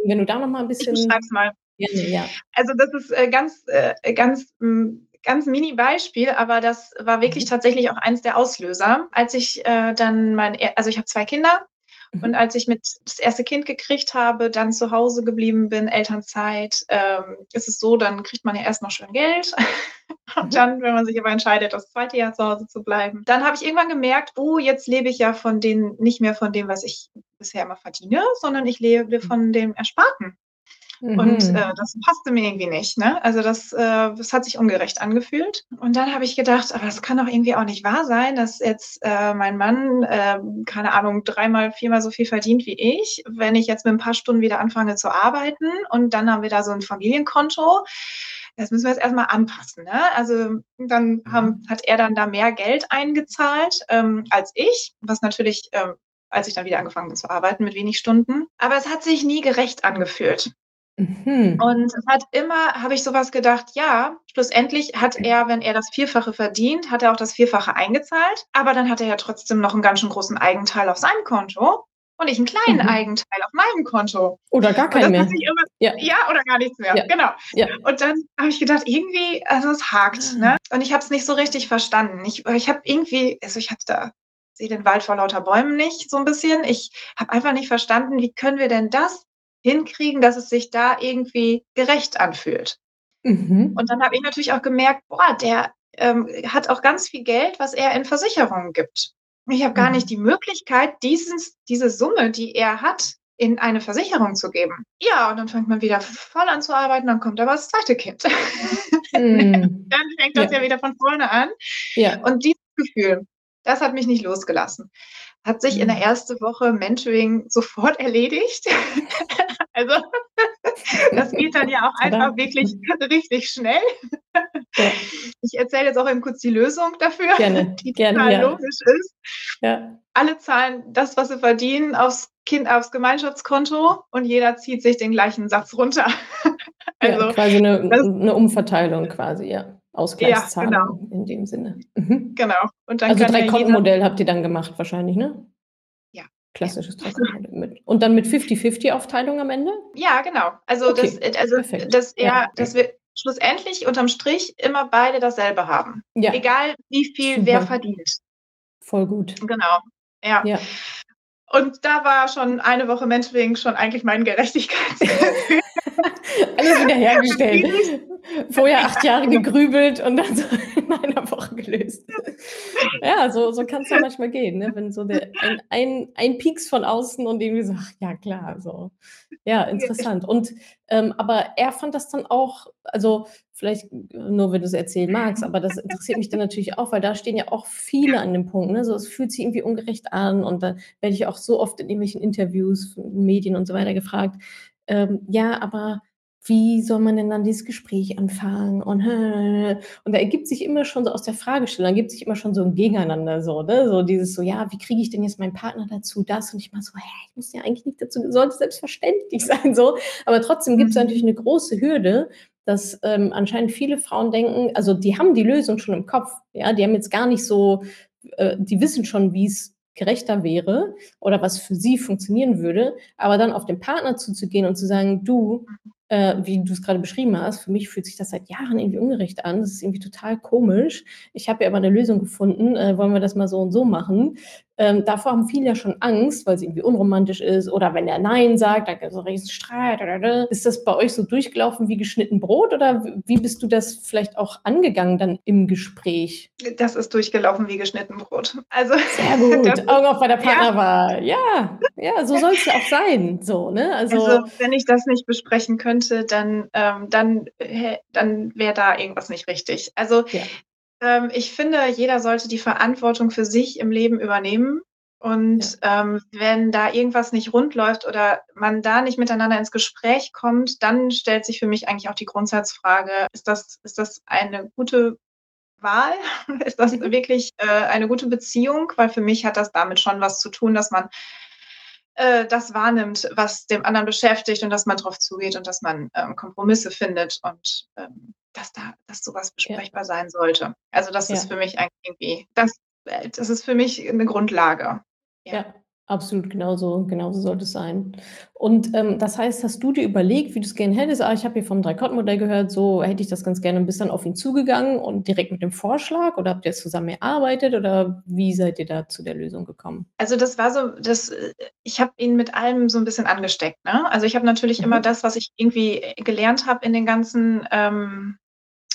Wenn du da noch mal ein bisschen... Ich mal. Gerne, ja. Also das ist äh, ganz, äh, ganz mh, hm, ganz Mini-Beispiel, aber das war wirklich mhm. tatsächlich auch eins der Auslöser. Als ich äh, dann mein, also ich habe zwei Kinder mhm. Und als ich mit das erste Kind gekriegt habe, dann zu Hause geblieben bin, Elternzeit, ähm, ist es so, dann kriegt man ja erst noch schön Geld. und mhm. dann, wenn man sich aber entscheidet, das zweite Jahr zu Hause zu bleiben, dann habe ich irgendwann gemerkt, oh, jetzt lebe ich ja von den, nicht mehr von dem, was ich bisher immer verdiene, sondern ich lebe von dem Ersparten. Mhm. Und äh, das passte mir irgendwie nicht. Ne? Also das, äh, das hat sich ungerecht angefühlt. Und dann habe ich gedacht, aber das kann doch irgendwie auch nicht wahr sein, dass jetzt äh, mein Mann, äh, keine Ahnung, dreimal, viermal so viel verdient wie ich. Wenn ich jetzt mit ein paar Stunden wieder anfange zu arbeiten und dann haben wir da so ein Familienkonto. Das müssen wir jetzt erstmal anpassen. Ne? Also dann haben, mhm. hat er dann da mehr Geld eingezahlt ähm, als ich, was natürlich ähm, als ich dann wieder angefangen bin zu arbeiten mit wenig Stunden. Aber es hat sich nie gerecht angefühlt. Mhm. Und es hat immer, habe ich sowas gedacht, ja, schlussendlich hat er, wenn er das Vierfache verdient, hat er auch das Vierfache eingezahlt, aber dann hat er ja trotzdem noch einen ganz schön großen Eigenteil auf seinem Konto und ich einen kleinen mhm. Eigenteil auf meinem Konto. Oder gar keinen mehr. Immer, ja. ja. oder gar nichts mehr, ja. genau. Ja. Und dann habe ich gedacht, irgendwie, also es hakt, mhm. ne? Und ich habe es nicht so richtig verstanden. Ich, ich habe irgendwie, also ich habe da sehe den Wald vor lauter Bäumen nicht, so ein bisschen. Ich habe einfach nicht verstanden, wie können wir denn das hinkriegen, dass es sich da irgendwie gerecht anfühlt. Mhm. Und dann habe ich natürlich auch gemerkt, boah, der ähm, hat auch ganz viel Geld, was er in Versicherungen gibt. Ich habe gar mhm. nicht die Möglichkeit, dieses, diese Summe, die er hat, in eine Versicherung zu geben. Ja, und dann fängt man wieder voll an zu arbeiten, dann kommt aber das zweite Kind. Mhm. dann fängt das ja. ja. wieder von vorne an. Ja. Und dieses Gefühl, das hat mich nicht losgelassen. Hat sich in der mhm. ersten Woche Mentoring sofort erledigt. also das geht dann ja auch einfach wirklich richtig schnell. Ja. Ich erzähle jetzt auch eben kurz die Lösung dafür, gerne, die gerne, total ja. logisch ist. Ja. Alle zahlen das, was sie verdienen, aufs Kind aufs Gemeinschaftskonto und jeder zieht sich den gleichen Satz runter. also, quasi eine, das, eine Umverteilung quasi, ja. Ausgleichszahlung ja, genau. in dem Sinne. Mhm. Genau. Und dann also drei Kontenmodell habt ihr dann gemacht wahrscheinlich, ne? Ja. Klassisches Dreikontenmodell. Und dann mit 50-50-Aufteilung am Ende? Ja, genau. Also, okay. das, also dass, er, ja. dass wir schlussendlich unterm Strich immer beide dasselbe haben. Ja. Egal wie viel Super. wer verdient. Voll gut. Genau. Ja. ja. Und da war schon eine Woche Mentoring schon eigentlich mein Gerechtigkeitsgefühl. Alles wiederhergestellt. Vorher acht Jahre gegrübelt und dann so in einer Woche gelöst. Ja, so, so kann es ja manchmal gehen, ne? wenn so der, ein, ein, ein Pieks von außen und irgendwie so, ach, ja klar, so. Ja, interessant. Und ähm, aber er fand das dann auch, also vielleicht nur, wenn du es erzählen magst, aber das interessiert mich dann natürlich auch, weil da stehen ja auch viele an dem Punkt. Ne? So, es fühlt sich irgendwie ungerecht an und da werde ich auch so oft in irgendwelchen Interviews, Medien und so weiter gefragt, ähm, ja, aber wie soll man denn dann dieses Gespräch anfangen? Und, und da ergibt sich immer schon so aus der Fragestellung, ergibt sich immer schon so ein Gegeneinander, so, ne? So dieses so, ja, wie kriege ich denn jetzt meinen Partner dazu, das? Und ich mal so, hä, ich muss ja eigentlich nicht dazu, sollte selbstverständlich sein, so. Aber trotzdem gibt es mhm. natürlich eine große Hürde, dass ähm, anscheinend viele Frauen denken, also die haben die Lösung schon im Kopf, ja, die haben jetzt gar nicht so, äh, die wissen schon, wie es gerechter wäre oder was für sie funktionieren würde, aber dann auf den Partner zuzugehen und zu sagen, du, äh, wie du es gerade beschrieben hast, für mich fühlt sich das seit Jahren irgendwie ungerecht an. Das ist irgendwie total komisch. Ich habe ja aber eine Lösung gefunden. Äh, wollen wir das mal so und so machen? Ähm, davor haben viele ja schon Angst, weil es irgendwie unromantisch ist. Oder wenn er Nein sagt, dann gibt es so einen riesen Streit. Ist das bei euch so durchgelaufen wie geschnitten Brot? Oder wie bist du das vielleicht auch angegangen dann im Gespräch? Das ist durchgelaufen wie geschnitten Brot. Also, Sehr gut. Augen auf bei der Partnerwahl. Ja. ja, ja, so soll es ja auch sein. So, ne? also, also, wenn ich das nicht besprechen könnte, dann, ähm, dann, dann wäre da irgendwas nicht richtig. Also ja. Ähm, ich finde, jeder sollte die Verantwortung für sich im Leben übernehmen. Und ja. ähm, wenn da irgendwas nicht rund läuft oder man da nicht miteinander ins Gespräch kommt, dann stellt sich für mich eigentlich auch die Grundsatzfrage, ist das, ist das eine gute Wahl? ist das mhm. wirklich äh, eine gute Beziehung? Weil für mich hat das damit schon was zu tun, dass man äh, das wahrnimmt, was dem anderen beschäftigt und dass man darauf zugeht und dass man ähm, Kompromisse findet und ähm, dass da, dass sowas besprechbar ja. sein sollte. Also das ja. ist für mich eigentlich irgendwie, das, äh, das ist für mich eine Grundlage. ja. ja. Absolut, genauso, genauso sollte es sein. Und ähm, das heißt, hast du dir überlegt, wie du es gerne hättest? Ah, ich habe hier vom Dreikott-Modell gehört, so hätte ich das ganz gerne und bist dann auf ihn zugegangen und direkt mit dem Vorschlag oder habt ihr zusammen erarbeitet oder wie seid ihr da zu der Lösung gekommen? Also das war so, das, ich habe ihn mit allem so ein bisschen angesteckt. Ne? Also ich habe natürlich mhm. immer das, was ich irgendwie gelernt habe in den ganzen ähm,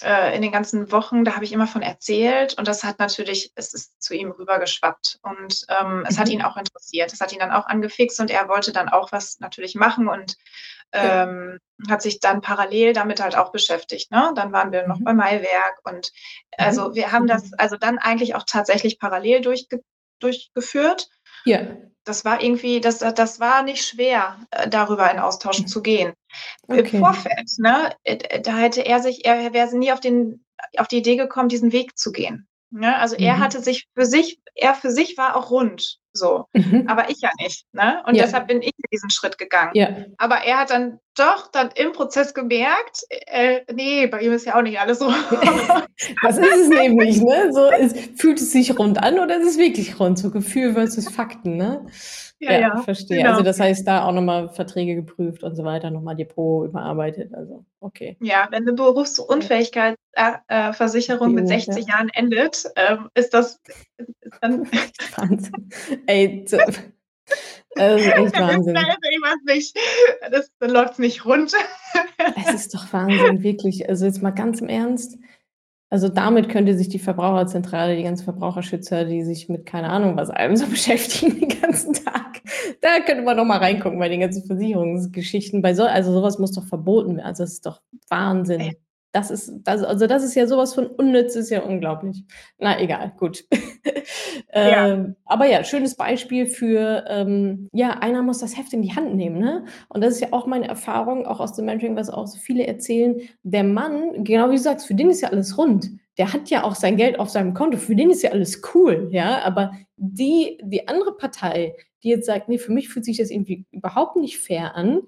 äh, in den ganzen Wochen, da habe ich immer von erzählt und das hat natürlich, es ist zu ihm rübergeschwappt und ähm, es hat mhm. ihn auch interessiert. Es hat ihn dann auch angefixt und er wollte dann auch was natürlich machen und ähm, ja. hat sich dann parallel damit halt auch beschäftigt. Ne? Dann waren wir noch mhm. bei Maiwerk und also mhm. wir haben das also dann eigentlich auch tatsächlich parallel durchge durchgeführt. Ja das war irgendwie, das, das war nicht schwer, äh, darüber in Austausch zu gehen. Okay. Im Vorfeld, ne, äh, da hätte er sich, er wäre nie auf, den, auf die Idee gekommen, diesen Weg zu gehen. Ne? Also mhm. er hatte sich für sich, er für sich war auch rund, so. Mhm. Aber ich ja nicht. Ne? Und ja. deshalb bin ich diesen Schritt gegangen. Ja. Aber er hat dann doch dann im Prozess gemerkt, äh, nee, bei ihm ist ja auch nicht alles so. Was ist es nämlich, ne? So, ist, fühlt es sich rund an oder ist es wirklich rund? So Gefühl versus Fakten, ne? Ja, ja, ja verstehe. Genau. Also das heißt, da auch nochmal Verträge geprüft und so weiter, nochmal Depot überarbeitet. Also, okay. Ja, wenn eine Berufsunfähigkeitsversicherung äh, mit 60 ja. Jahren endet, äh, ist das dann. Wahnsinn. Ey, so, das ist echt Wahnsinn. Das, das, das läuft nicht rund. Es ist doch Wahnsinn, wirklich. Also jetzt mal ganz im Ernst. Also damit könnte sich die Verbraucherzentrale, die ganzen Verbraucherschützer, die sich mit keine Ahnung was allem so beschäftigen den ganzen Tag, da könnte man noch mal reingucken bei den ganzen Versicherungsgeschichten. Bei so, also sowas muss doch verboten werden. Also das ist doch Wahnsinn. Das ist, das, also das ist ja sowas von unnütz, ist ja unglaublich. Na egal, gut. ja. Ähm, aber ja, schönes Beispiel für, ähm, ja, einer muss das Heft in die Hand nehmen, ne? Und das ist ja auch meine Erfahrung, auch aus dem Mentoring, was auch so viele erzählen. Der Mann, genau wie du sagst, für den ist ja alles rund. Der hat ja auch sein Geld auf seinem Konto, für den ist ja alles cool, ja. Aber die, die andere Partei, die jetzt sagt, nee, für mich fühlt sich das irgendwie überhaupt nicht fair an,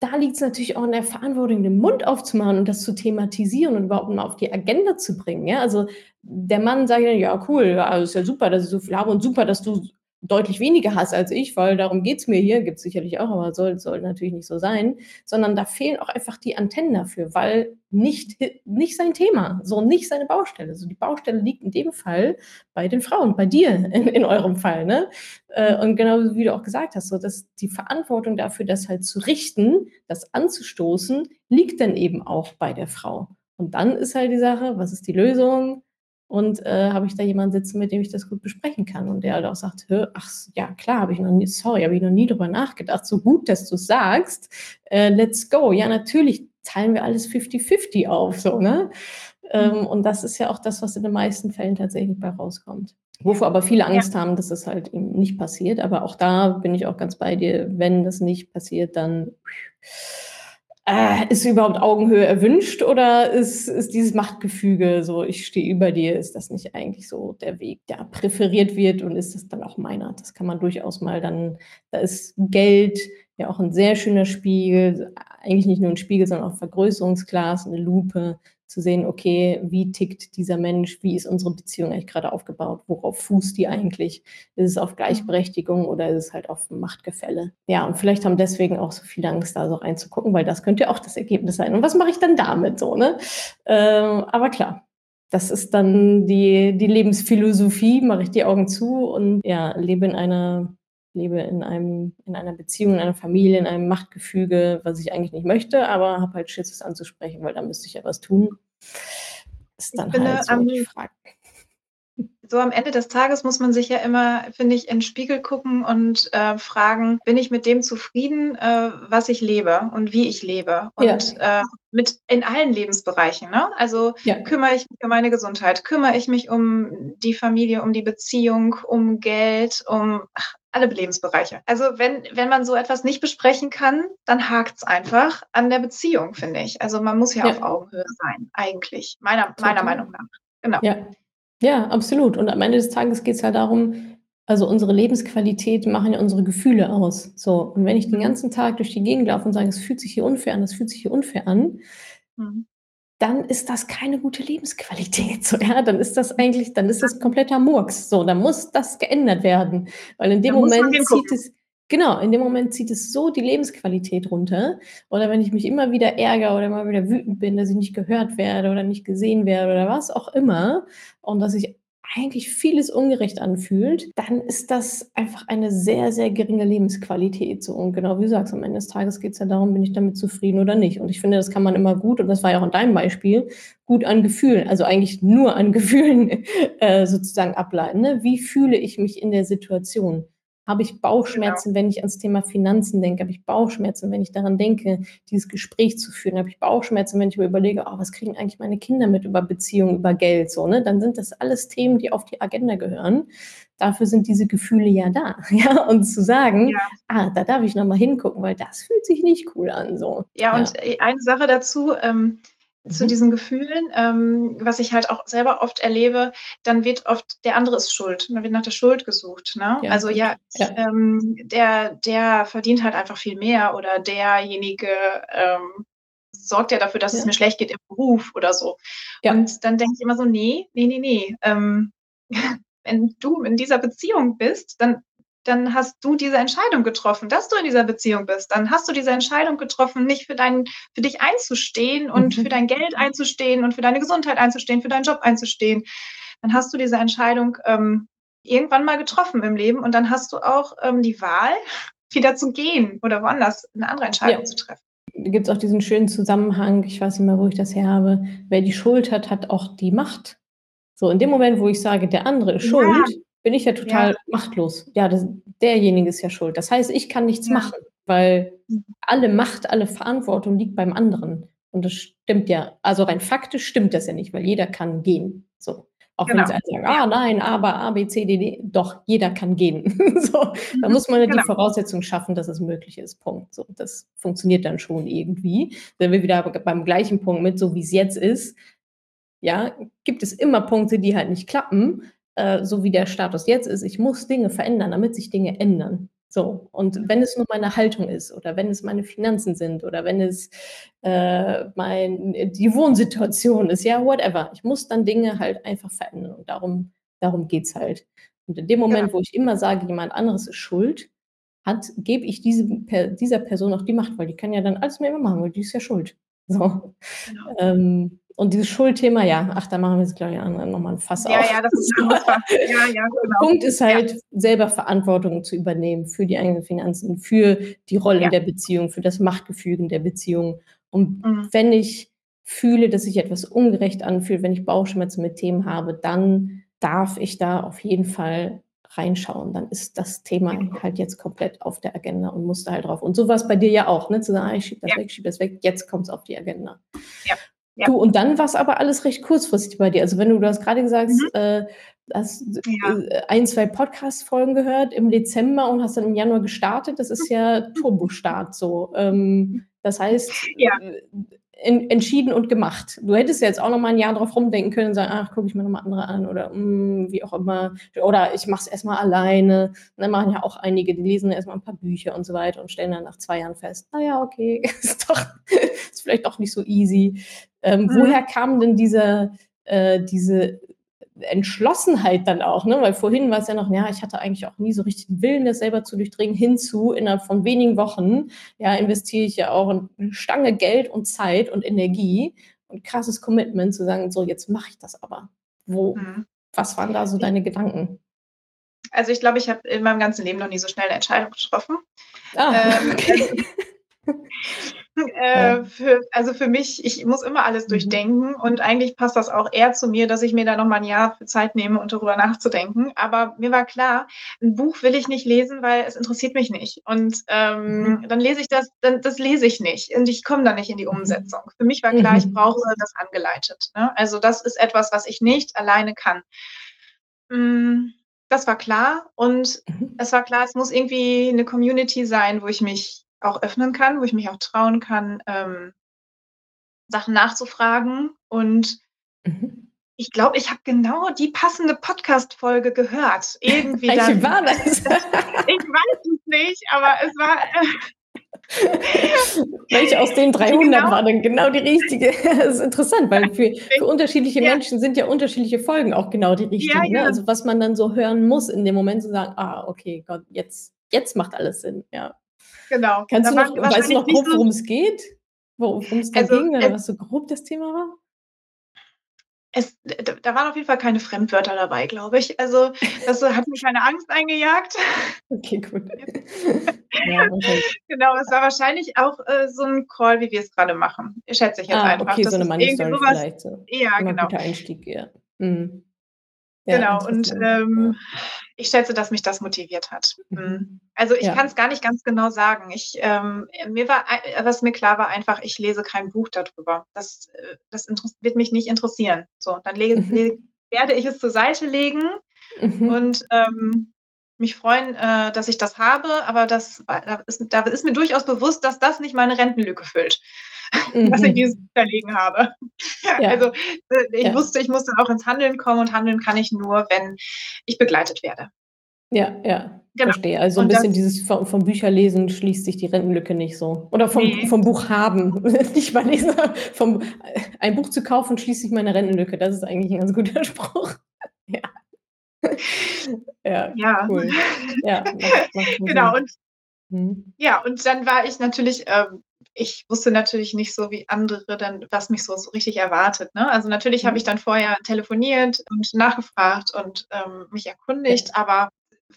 da liegt es natürlich auch in der Verantwortung, den Mund aufzumachen und das zu thematisieren und überhaupt mal auf die Agenda zu bringen. Ja? Also der Mann sagt ja, ja, cool, ja, ist ja super, dass ich so viel habe und super, dass du deutlich weniger Hass als ich, weil darum geht es mir hier, gibt es sicherlich auch, aber soll, soll natürlich nicht so sein, sondern da fehlen auch einfach die Antennen dafür, weil nicht, nicht sein Thema, so nicht seine Baustelle. So die Baustelle liegt in dem Fall bei den Frauen, bei dir in, in eurem Fall. Ne? Äh, und genau wie du auch gesagt hast, so dass die Verantwortung dafür, das halt zu richten, das anzustoßen, liegt dann eben auch bei der Frau. Und dann ist halt die Sache, was ist die Lösung? Und äh, habe ich da jemanden sitzen, mit dem ich das gut besprechen kann und der halt auch sagt, ach ja, klar, habe ich noch nie, sorry, habe ich noch nie drüber nachgedacht. So gut, dass du sagst. Äh, let's go. Ja, natürlich teilen wir alles 50-50 auf, so, ne? Ähm, mhm. und das ist ja auch das, was in den meisten Fällen tatsächlich bei rauskommt. Wovor aber viele Angst ja. haben, dass es halt eben nicht passiert. Aber auch da bin ich auch ganz bei dir. Wenn das nicht passiert, dann äh, ist überhaupt Augenhöhe erwünscht oder ist, ist dieses Machtgefüge so, ich stehe über dir, ist das nicht eigentlich so der Weg, der präferiert wird und ist das dann auch meiner? Das kann man durchaus mal dann, da ist Geld ja auch ein sehr schöner Spiegel, eigentlich nicht nur ein Spiegel, sondern auch Vergrößerungsglas, eine Lupe, zu sehen, okay, wie tickt dieser Mensch, wie ist unsere Beziehung eigentlich gerade aufgebaut, worauf fußt die eigentlich? Ist es auf Gleichberechtigung oder ist es halt auf Machtgefälle? Ja, und vielleicht haben deswegen auch so viele Angst, da so reinzugucken, weil das könnte ja auch das Ergebnis sein. Und was mache ich dann damit so, ne? Ähm, aber klar, das ist dann die, die Lebensphilosophie, mache ich die Augen zu und ja, lebe in einer lebe in einem, in einer Beziehung, in einer Familie, in einem Machtgefüge, was ich eigentlich nicht möchte, aber habe halt Schiss, es anzusprechen, weil da müsste ich ja was tun. Ist dann finde, halt so um, die Frage. So am Ende des Tages muss man sich ja immer, finde ich, in den Spiegel gucken und äh, fragen, bin ich mit dem zufrieden, äh, was ich lebe und wie ich lebe? Und ja. äh, mit in allen Lebensbereichen. Ne? Also ja. kümmere ich mich um meine Gesundheit, kümmere ich mich um die Familie, um die Beziehung, um Geld, um ach, alle Lebensbereiche. Also wenn, wenn man so etwas nicht besprechen kann, dann hakt es einfach an der Beziehung, finde ich. Also man muss ja, ja. auf Augenhöhe sein, eigentlich, meiner, meiner Meinung nach. Genau. Ja. ja, absolut. Und am Ende des Tages geht es ja darum, also unsere Lebensqualität machen ja unsere Gefühle aus. So, und wenn ich den mhm. ganzen Tag durch die Gegend laufe und sage, es fühlt sich hier unfair an, es fühlt sich hier unfair an, mhm dann ist das keine gute Lebensqualität. So, ja, dann ist das eigentlich, dann ist das kompletter Murks. So, dann muss das geändert werden. Weil in dem Moment zieht es, genau, in dem Moment zieht es so die Lebensqualität runter. Oder wenn ich mich immer wieder ärgere oder immer wieder wütend bin, dass ich nicht gehört werde oder nicht gesehen werde oder was auch immer. Und dass ich eigentlich vieles ungerecht anfühlt, dann ist das einfach eine sehr, sehr geringe Lebensqualität. So. Und genau wie du sagst, am Ende des Tages geht es ja darum, bin ich damit zufrieden oder nicht. Und ich finde, das kann man immer gut, und das war ja auch in deinem Beispiel, gut an Gefühlen, also eigentlich nur an Gefühlen äh, sozusagen ableiten. Ne? Wie fühle ich mich in der Situation? Habe ich Bauchschmerzen, genau. wenn ich ans Thema Finanzen denke? Habe ich Bauchschmerzen, wenn ich daran denke, dieses Gespräch zu führen? Habe ich Bauchschmerzen, wenn ich mir überlege, oh, was kriegen eigentlich meine Kinder mit über Beziehungen, über Geld? So, ne? Dann sind das alles Themen, die auf die Agenda gehören. Dafür sind diese Gefühle ja da. Ja? Und zu sagen, ja. ah, da darf ich nochmal hingucken, weil das fühlt sich nicht cool an. So. Ja, ja. und eine Sache dazu, ähm, zu mhm. diesen Gefühlen, ähm, was ich halt auch selber oft erlebe, dann wird oft der andere ist schuld. Dann wird nach der Schuld gesucht. Ne? Ja. Also ja, ja. Ähm, der, der verdient halt einfach viel mehr oder derjenige ähm, sorgt ja dafür, dass ja. es mir schlecht geht im Beruf oder so. Und dann denke ich immer so, nee, nee, nee, nee. Ähm, wenn du in dieser Beziehung bist, dann dann hast du diese Entscheidung getroffen, dass du in dieser Beziehung bist. Dann hast du diese Entscheidung getroffen, nicht für, dein, für dich einzustehen und mhm. für dein Geld einzustehen und für deine Gesundheit einzustehen, für deinen Job einzustehen. Dann hast du diese Entscheidung ähm, irgendwann mal getroffen im Leben und dann hast du auch ähm, die Wahl, wieder zu gehen oder woanders eine andere Entscheidung ja. zu treffen. Da gibt es auch diesen schönen Zusammenhang, ich weiß nicht mehr, wo ich das her habe, wer die Schuld hat, hat auch die Macht. So, in dem Moment, wo ich sage, der andere ist schuld, ja bin ich ja total ja. machtlos. Ja, das, derjenige ist ja schuld. Das heißt, ich kann nichts ja. machen, weil mhm. alle Macht, alle Verantwortung liegt beim anderen. Und das stimmt ja, also rein faktisch stimmt das ja nicht, weil jeder kann gehen. So. Auch genau. wenn sie sagen, ah nein, aber A, B, C, D, D, doch, jeder kann gehen. so, da mhm. muss man genau. die Voraussetzung schaffen, dass es möglich ist. Punkt. So, das funktioniert dann schon irgendwie. Wenn wir wieder beim gleichen Punkt mit, so wie es jetzt ist, ja, gibt es immer Punkte, die halt nicht klappen, äh, so wie der Status jetzt ist, ich muss Dinge verändern, damit sich Dinge ändern. So, und wenn es nur meine Haltung ist oder wenn es meine Finanzen sind oder wenn es äh, mein, die Wohnsituation ist, ja, whatever. Ich muss dann Dinge halt einfach verändern und darum, darum geht es halt. Und in dem Moment, Genau. wo ich immer sage, jemand anderes ist schuld, hat gebe ich diesem Per dieser Person auch die Macht, weil die kann ja dann alles mir machen, weil die ist ja schuld. So. Genau. Ähm, und dieses Schuldthema, ja, ach, da machen wir jetzt, glaube ich, an noch mal 'n Fass Ja, auf. ja, das ist. Ja, ja, genau. Punkt ist Ja. halt, selber Verantwortung zu übernehmen für die eigenen Finanzen, für die Rolle Ja. der Beziehung, für das Machtgefüge in der Beziehung. Und Mhm. wenn ich fühle, dass sich etwas ungerecht anfühlt, wenn ich Bauchschmerzen mit Themen habe, dann darf ich da auf jeden Fall reinschauen. Dann ist das Thema halt jetzt komplett auf der Agenda und muss da halt drauf. Und so war's bei dir ja auch, ne? Zu sagen: „Ah, ich schiebe das Ja. weg, ich schiebe das weg, jetzt kommt's auf die Agenda.“ Ja, ja. Du, und dann war's aber alles recht kurzfristig bei dir. Also, wenn du du hast grade gesagt, Mhm. äh, hast, Ja. äh, 1, 2 Podcast-Folgen gehört im Dezember und hast dann im Januar gestartet. Das ist ja Turbostart so. Ähm, das heißt, Ja. En entschieden und gemacht. Du hättest ja jetzt auch noch mal 'n Jahr drauf rumdenken können und sagen: „Ach, gucke ich mir noch mal andere an“ oder, hm, wie auch immer. Oder ich mache es erst mal alleine. Ne, machen ja auch einige, die lesen erst mal 'n paar Bücher und so weiter und stellen dann nach 2 Jahren fest: „Ah ja, okay, ist doch ist vielleicht doch nicht so easy.“ Ähm, Mhm. woher kam denn dieser äh, diese Entschlossenheit dann auch, ne? Weil vorhin war's ja noch: „Ja, ich hatte eigentlich auch nie so richtig den Willen, das selber zu durchdringen“, hinzu innerhalb von wenigen Wochen, ja, investiere ich ja auch 'n 'ne Stange Geld und Zeit und Energie und krasses Commitment zu sagen: „So, jetzt mache ich das aber.“ Wo Mhm. was waren da so deine Gedanken? Also, ich glaube, ich habe in meinem ganzen Leben noch nie so schnell 'ne Entscheidung getroffen. Ah, Ähm, okay. Äh, für also, für mich ich muss immer alles Mhm. durchdenken und eigentlich passt das auch eher zu mir, dass ich mir da noch mal 'n Jahr für Zeit nehme und darüber nachzudenken. Aber mir war klar, 'n Buch will ich nicht lesen, weil es interessiert mich nicht. Und, ähm, Mhm. dann lese ich das dann das lese ich nicht und ich komme da nicht in die Mhm. Umsetzung. Für mich war klar, ich Mhm. brauche das angeleitet, ne? Also, das ist etwas, was ich nicht alleine kann. Hm, das war klar und Mhm. es war klar, es muss irgendwie 'ne Community sein, wo ich mich auch öffnen kann, wo ich mich auch trauen kann, ähm Sachen nachzufragen. Und Mhm. ich glaube, ich habe genau die passende Podcast-Folge gehört. Irgendwie Welche dann war das? ich weiß es nicht, aber es war, Welche aus den 300 Genau. war denn genau die richtige? Das ist interessant, weil für für unterschiedliche Ja. Menschen sind ja unterschiedliche Folgen auch genau die Ja, richtigen, ne? ja. Also, was man dann so hören muss in dem Moment zu sagen: „Ah, okay, Gott, jetzt jetzt macht alles Sinn“, ja. Genau. Kannst Da du noch weißt du noch grob, worum es geht? Wo worum's da Also, ging oder es was so grob das Thema war? es da waren auf jeden Fall keine Fremdwörter dabei, glaube ich. Also, das hat mir keine Angst eingejagt. Okay, gut. Ja, wahrscheinlich. Genau, es war wahrscheinlich auch, äh, so 'n Call, wie wir's grade machen, schätze ich jetzt Ah, einfach. okay, so Das so was vielleicht so. ja, genau. guter Einstieg, ja. Mhm. Genau und, ähm, ich schätze, dass mich das motiviert hat. Mhm. Mhm. Also, ich Ja. kann's gar nicht ganz genau sagen. Ich, ähm mir war was mir klar war einfach, ich lese kein Buch da drüber. Das, äh das wird mich nicht interessieren. So, dann le le Mhm. werde ich es zur Seite legen Mhm. und, ähm, mich freuen, äh, dass ich das habe, aber das da ist da ist mir durchaus bewusst, dass das nicht meine Rentenlücke füllt, dass ich dieses Mhm. Da liegen habe. Ja. Also, äh, ich Ja. wusste, ich musste auch ins Handeln kommen und handeln kann ich nur, wenn ich begleitet werde. Ja, ja, Genau. verstehe. Also, Und das bisschen dieses vo vom Bücherlesen schließt sich die Rentenlücke nicht so. Oder vom Ne. vom Buch haben, nicht mal lesen, vom ein Buch zu kaufen schließt sich meine Rentenlücke. Das ist eigentlich 'n ganz guter Spruch. Ja. Ja, Ja. cool. Ja, macht macht Genau und Mhm. ja, und dann war ich natürlich ähm, ich wusste natürlich nicht so wie andere dann, was mich so so richtig erwartet, ne? Also, natürlich habe ich Mhm. dann vorher telefoniert und nachgefragt und, ähm, mich Ja. erkundigt, aber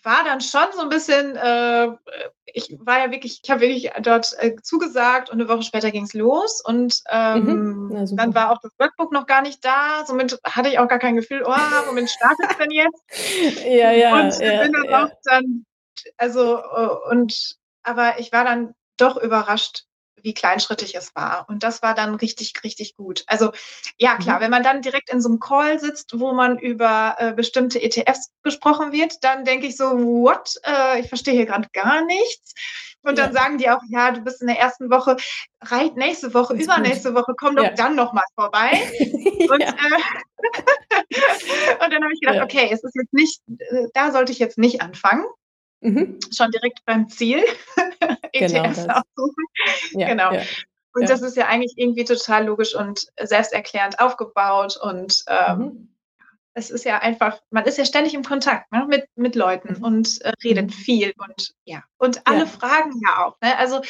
war dann schon so 'n bisschen, äh ich war ja wirklich ich habe wirklich dort, äh, zugesagt und 'ne Woche später ging's los und, Mhm. ähm, Na dann super. war auch das Workbook noch gar nicht da. Somit hatte ich auch gar kein Gefühl: „Oh, womit startet's denn jetzt?“ Ja, ja, Und ja, bin dann auch ja. dann also, äh, und aber ich war dann doch überrascht, wie kleinschrittig es war. Und das war dann richtig, richtig gut. Also, ja klar, Mhm. wenn man dann direkt in so 'nem Call sitzt, wo man über, äh, bestimmte ETFs gesprochen wird, dann denke ich so: „What? Äh, ich verstehe hier grad gar nichts.“ Und dann Ja. sagen die auch: „Ja, du bist in der 1. Woche rei nächste Woche, Ist gut. übernächste Woche, komm doch Ja. dann noch mal vorbei.“ Und, Ja. äh und dann habe ich gedacht. „Okay, es ist jetzt nicht äh, da sollte ich jetzt nicht anfangen.“ Mhm. Schon direkt beim Ziel Genau ETFs das. aussuchen. Ja, Genau. ja, Und ja. das ist ja eigentlich irgendwie total logisch und selbsterklärend aufgebaut und, ähm Mhm. es ist ja einfach, man ist ja ständig im Kontakt ne, mit, mit Leuten mhm. und äh, redet mhm. viel und ja. Und alle fragen ja auch. Ne? Also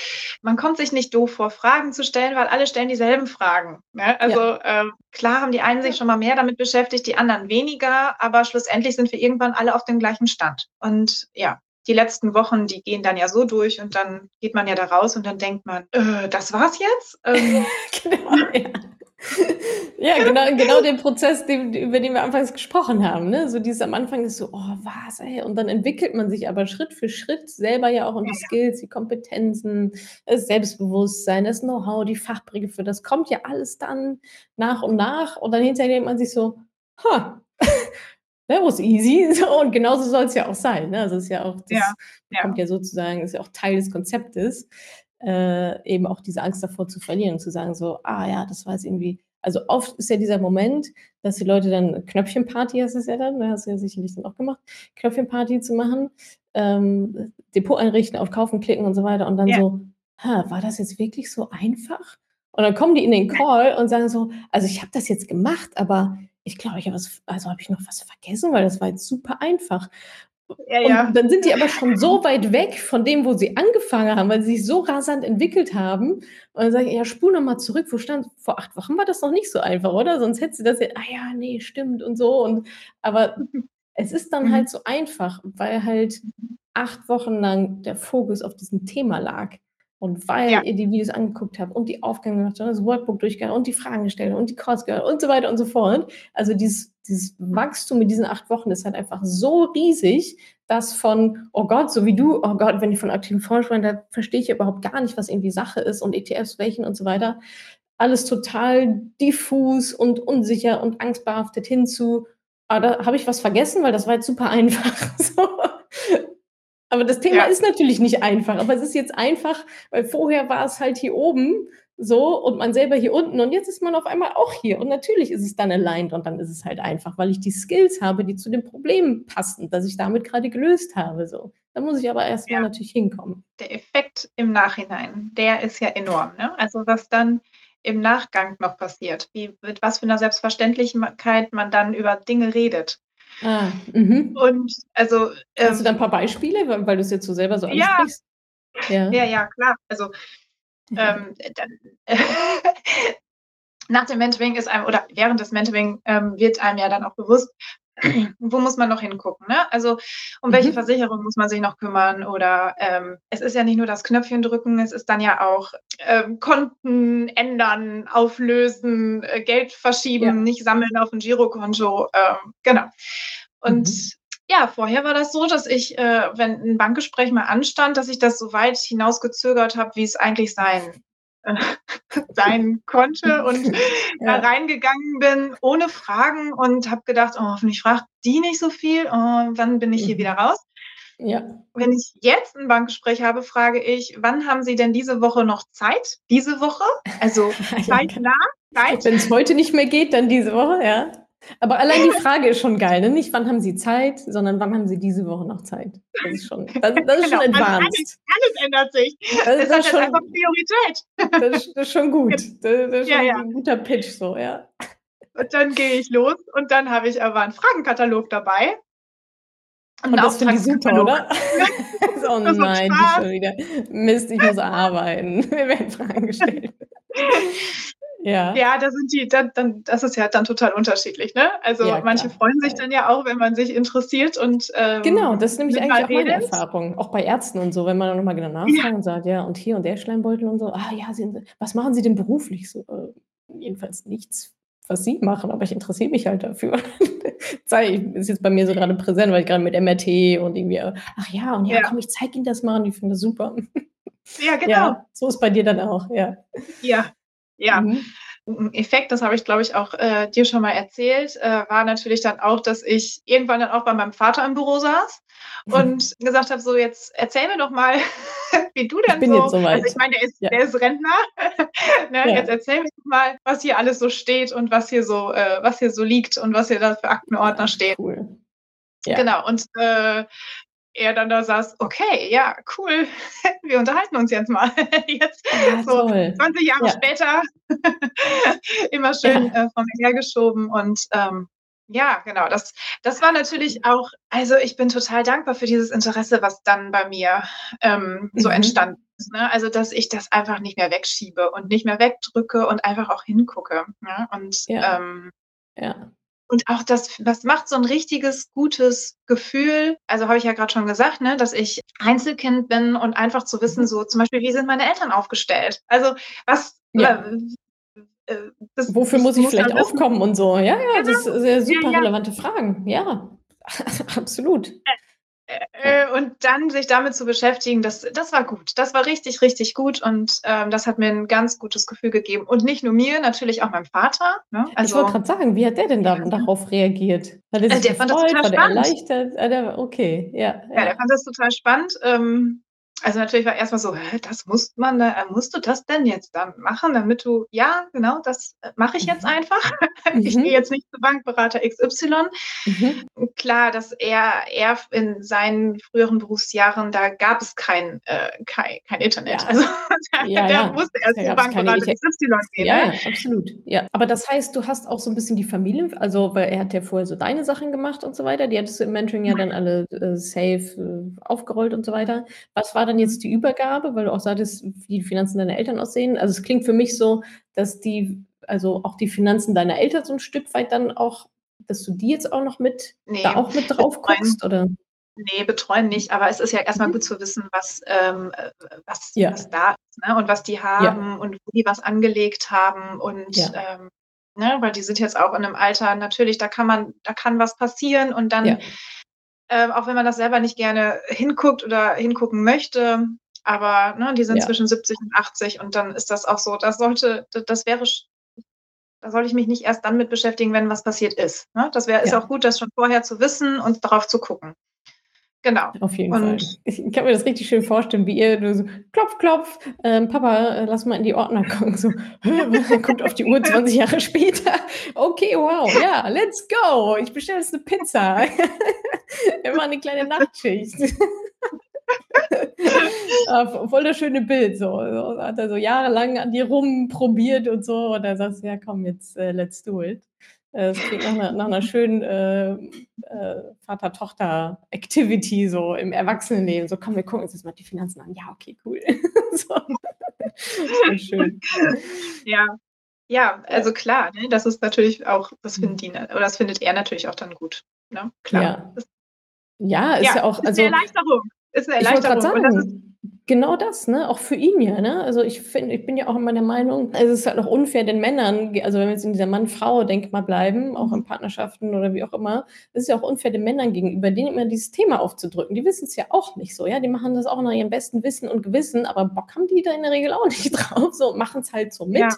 man kommt sich nicht doof vor, Fragen zu stellen, weil alle stellen dieselben Fragen. Ne? Also ähm, klar haben die einen sich schon mal mehr damit beschäftigt, die anderen weniger, aber schlussendlich sind wir irgendwann alle auf dem gleichen Stand. Und ja, die letzten Wochen, die gehen dann ja so durch und dann geht man ja da raus und dann denkt man, äh, das war's jetzt? Ähm, genau, ja. ja, genau, genau den Prozess, den, über den wir anfangs gesprochen haben. Ne? So dieses am Anfang ist so, oh, was, ey. Und dann entwickelt man sich aber Schritt für Schritt selber ja auch und die Skills, die Kompetenzen, das Selbstbewusstsein, das Know-how, die Fachbegriffe, das kommt ja alles dann nach und nach. Und dann hinterher denkt man sich so, ha, that was easy. So, und genauso soll es ja auch sein. Ne? Also es ist ja auch, das ja, ja. kommt ja sozusagen, ist ja auch Teil des Konzeptes äh, eben auch diese Angst davor zu verlieren und zu sagen so, ah ja, das war jetzt irgendwie, also oft ist ja dieser Moment, dass die Leute dann Knöpfchenparty, hast du es ja dann, ne, hast du ja sicherlich dann auch gemacht, Knöpfchenparty zu machen, ähm, Depot einrichten, auf Kaufen klicken und so weiter und dann ja. so, ha, war das jetzt wirklich so einfach? Und dann kommen die in den Call und sagen so, also ich habe das jetzt gemacht, aber ich glaube, ich habe was, also habe ich noch was vergessen, weil das war jetzt super einfach. Ja, ja. Und dann sind die aber schon so weit weg von dem, wo sie angefangen haben, weil sie sich so rasant entwickelt haben. Und dann sage ich, ja, spul nochmal zurück. Wo stand, vor acht Wochen war das noch nicht so einfach, oder? Sonst hättest du das ja, ah ja, nee, stimmt und so. Und, aber es ist dann halt so einfach, weil halt acht Wochen lang der Fokus auf diesem Thema lag. Und weil ja. ihr die Videos angeguckt habt und die Aufgaben gemacht habt, das Workbook durchgegangen und die Fragen gestellt und die Calls gehört und so weiter und so fort. Also dieses, dieses Wachstum in diesen acht Wochen ist halt einfach so riesig, dass von, oh Gott, so wie du, oh Gott, wenn ich von aktiven Fonds spreche, da verstehe ich überhaupt gar nicht, was irgendwie Sache ist und ETFs welchen und so weiter. Alles total diffus und unsicher und angstbehaftet hinzu. Aber da habe ich was vergessen, weil das war jetzt super einfach. so. Aber das Thema ja. ist natürlich nicht einfach, aber es ist jetzt einfach, weil vorher war es halt hier oben so und man selber hier unten und jetzt ist man auf einmal auch hier und natürlich ist es dann aligned und dann ist es halt einfach, weil ich die Skills habe, die zu dem Problem passen, das ich damit gerade gelöst habe. So. Da muss ich aber erstmal ja. natürlich hinkommen. Der Effekt im Nachhinein, der ist ja enorm. Ne? Also was dann im Nachgang noch passiert, wie mit was für einer Selbstverständlichkeit man dann über Dinge redet. Ah, mhm. Und also. Ähm, Hast du da ein paar Beispiele, weil, weil du es jetzt so selber so ansprichst? Ja, ja, ja, klar. Also ähm, dann, äh, nach dem Mentoring ist einem, oder während des Mentoring ähm, wird einem ja dann auch bewusst, wo muss man noch hingucken? Ne? Also um welche mhm. Versicherung muss man sich noch kümmern? Oder ähm, es ist ja nicht nur das Knöpfchen drücken, es ist dann ja auch ähm, Konten ändern, auflösen, äh, Geld verschieben, ja. nicht sammeln auf ein Girokonto. Ähm, genau. Und mhm. ja, vorher war das so, dass ich, äh, wenn ein Bankgespräch mal anstand, dass ich das so weit hinausgezögert habe, wie es eigentlich sein sein konnte und ja. da reingegangen bin ohne Fragen und habe gedacht, oh, hoffentlich fragt die nicht so viel, oh, wann bin ich hier mhm. wieder raus? Ja. Wenn ich jetzt ein Bankgespräch habe, frage ich, wann haben Sie denn diese Woche noch Zeit? Diese Woche? Also Zeit nach? Zeit? Wenn es heute nicht mehr geht, dann diese Woche, ja. Aber allein die Frage ist schon geil, ne? Nicht, wann haben Sie Zeit, sondern wann haben Sie diese Woche noch Zeit? Das ist schon, das, das ist genau. schon advanced. Alles, alles, ändert sich. Das, das, das ist schon, einfach Priorität. Das, ist, das ist schon gut. Das, ist schon ja, ein guter Pitch, so, ja. Und dann gehe ich los und dann habe ich aber einen Fragenkatalog dabei. Und, und das finde ich super, oder? oh nein, die schon wieder. Mist, ich muss arbeiten. Wir werden Fragen gestellt. Ja. Ja, da sind die, dann, dann, das ist ja dann total unterschiedlich, ne? Also ja, manche freuen sich dann ja auch, wenn man sich interessiert und ähm, Genau, das ist nämlich eigentlich auch meine Erfahrung. Auch bei Ärzten und so, wenn man dann nochmal genau nachfragt ja. und sagt, ja, und hier und der Schleimbeutel und so, ah ja, Sie, was machen Sie denn beruflich so? Äh, jedenfalls nichts, was Sie machen, aber ich interessiere mich halt dafür. ist jetzt bei mir so gerade präsent, weil ich gerade mit MRT und irgendwie, ach ja, und ja, ja. komm, ich zeige Ihnen das mal und ich finde das super. Ja, genau. Ja, so ist bei dir dann auch, ja. Ja, ja. Mhm. Ein Effekt, das habe ich, glaube ich, auch äh, dir schon mal erzählt, äh, war natürlich dann auch, dass ich irgendwann dann auch bei meinem Vater im Büro saß mhm. und gesagt habe, so jetzt erzähl mir doch mal, wie du denn so, so also ich meine, der ist, ja. der ist Rentner, ne? ja. jetzt erzähl mir doch mal, was hier alles so steht und was hier so, äh, was hier so liegt und was hier da für Aktenordner steht. Cool. Ja. Genau, und äh, er dann da saß, okay, ja, cool, wir unterhalten uns jetzt mal. Jetzt ja, so toll. 20 Jahre ja. später immer schön ja. äh, von mir hergeschoben und ähm, Ja, genau. Das, das war natürlich auch, also ich bin total dankbar für dieses Interesse, was dann bei mir ähm, so Mhm. entstanden ist. Ne? Also, dass ich das einfach nicht mehr wegschiebe und nicht mehr wegdrücke und einfach auch hingucke. Ne? Und, Ja, ähm, ja. Und auch das, das macht so ein richtiges, gutes Gefühl. Also habe ich ja gerade schon gesagt, ne, dass ich Einzelkind bin und einfach zu wissen, Mhm. so zum Beispiel, wie sind meine Eltern aufgestellt? Also was, Ja. äh, das, Wofür muss ich muss vielleicht aufkommen und so? Ja, ja, das sind sehr ja, super ja, relevante Fragen. Ja, absolut. Ja. Äh, und dann sich damit zu beschäftigen, das, das war gut. Das war richtig, richtig gut und ähm, das hat mir ein ganz gutes Gefühl gegeben. Und nicht nur mir, natürlich auch meinem Vater. Ne? Ich wollte Also, gerade sagen, wie hat der denn da, darauf reagiert? Hat er also sich der fand das gefreut? total War der spannend. erleichtert? Ah, der, okay, ja, Ja, der ja. fand das total spannend. Ähm, also natürlich war erstmal so, hä, das muss man, da, äh, musst du das denn jetzt dann machen, damit du, ja, genau, das äh, mache ich jetzt Mhm. einfach. Ich Mhm. gehe jetzt nicht zu Bankberater XY. Mhm. Klar, dass er, er in seinen früheren Berufsjahren, da gab es kein, äh, kein, kein Internet. Ja. Also da, Ja, ja. musste er Da zu Bankberater XY gehen. Ja, Ne? absolut. Ja, aber das heißt, du hast auch so ein bisschen die Familie also, weil er hat ja vorher so deine Sachen gemacht und so weiter, die hattest du im Mentoring ja dann alle, äh, safe, äh, aufgerollt und so weiter. Was war dann jetzt die Übergabe, weil du auch sagtest, wie die Finanzen deiner Eltern aussehen? Also, es klingt für mich so, dass die also, auch die Finanzen deiner Eltern so ein Stück weit dann auch dass du die jetzt auch noch mit da Nee, auch mit drauf betreuen, guckst, oder? nee, betreuen nicht, aber es ist ja erstmal Mhm. gut zu wissen, was, ähm, äh, was, Ja. was da ist ne? und was die Ja. haben und wo die was angelegt haben und Ja. ähm, ne? weil die sind jetzt auch in einem Alter, natürlich, da kann man, da kann was passieren und dann Ähm, auch wenn man das selber nicht gerne hinguckt oder hingucken möchte. Aber ne, die sind Ja. zwischen 70 und 80 und dann ist das auch so. Das sollte, das- wäre, da sollte ich mich nicht erst dann mit beschäftigen, wenn was passiert ist. Ne? Das wäre, ist Ja. auch gut, das schon vorher zu wissen und darauf zu gucken. Genau. Auf jeden Fall. Und Ich ich kann mir das richtig schön vorstellen, wie ihr so: „Klopf, klopf, ähm, Papa, äh, lass mal in die Ordner gucken.“ So, guckt auf die Uhr 20 Jahre später. „Okay, wow, ja, let's go. Ich bestelle jetzt 'ne Pizza.“ Immer eine kleine Nachtschicht. Ah, voll das schöne Bild so. So hat er so jahrelang an dir rumprobiert und so und dann sagst du: „Ja komm, jetzt, äh, let's do it.“ Äh, das klingt nach nach 'ner schönen, äh, äh, Vater-Tochter-Activity so im Erwachsenenleben. So: „Komm, wir gucken uns jetzt mal die Finanzen an.“ „Ja, okay, cool.“ So. Schön. ja, ja, also klar, ne, das ist natürlich auch, das finden die, oder das findet er natürlich auch dann gut. Ne? Klar. Ja. Ja, ist ja, ja auch ist also eine Erleichterung. Ist eine Erleichterung. Ist, genau das, ne? Auch für ihn ja, ne? Also, ich finde ich bin ja auch immer der Meinung, es ist halt auch unfair den Männern also, wenn wir jetzt in dieser Mann-Frau-Denkmal bleiben, auch in Mhm. Partnerschaften oder wie auch immer, ist es ja auch unfair den Männern gegenüber, denen immer dieses Thema aufzudrücken. Die wissen's ja auch nicht so, ja? Die machen das auch nach ihrem besten Wissen und Gewissen, aber Bock haben die da in der Regel auch nicht drauf, so, machen's halt so mit. ja,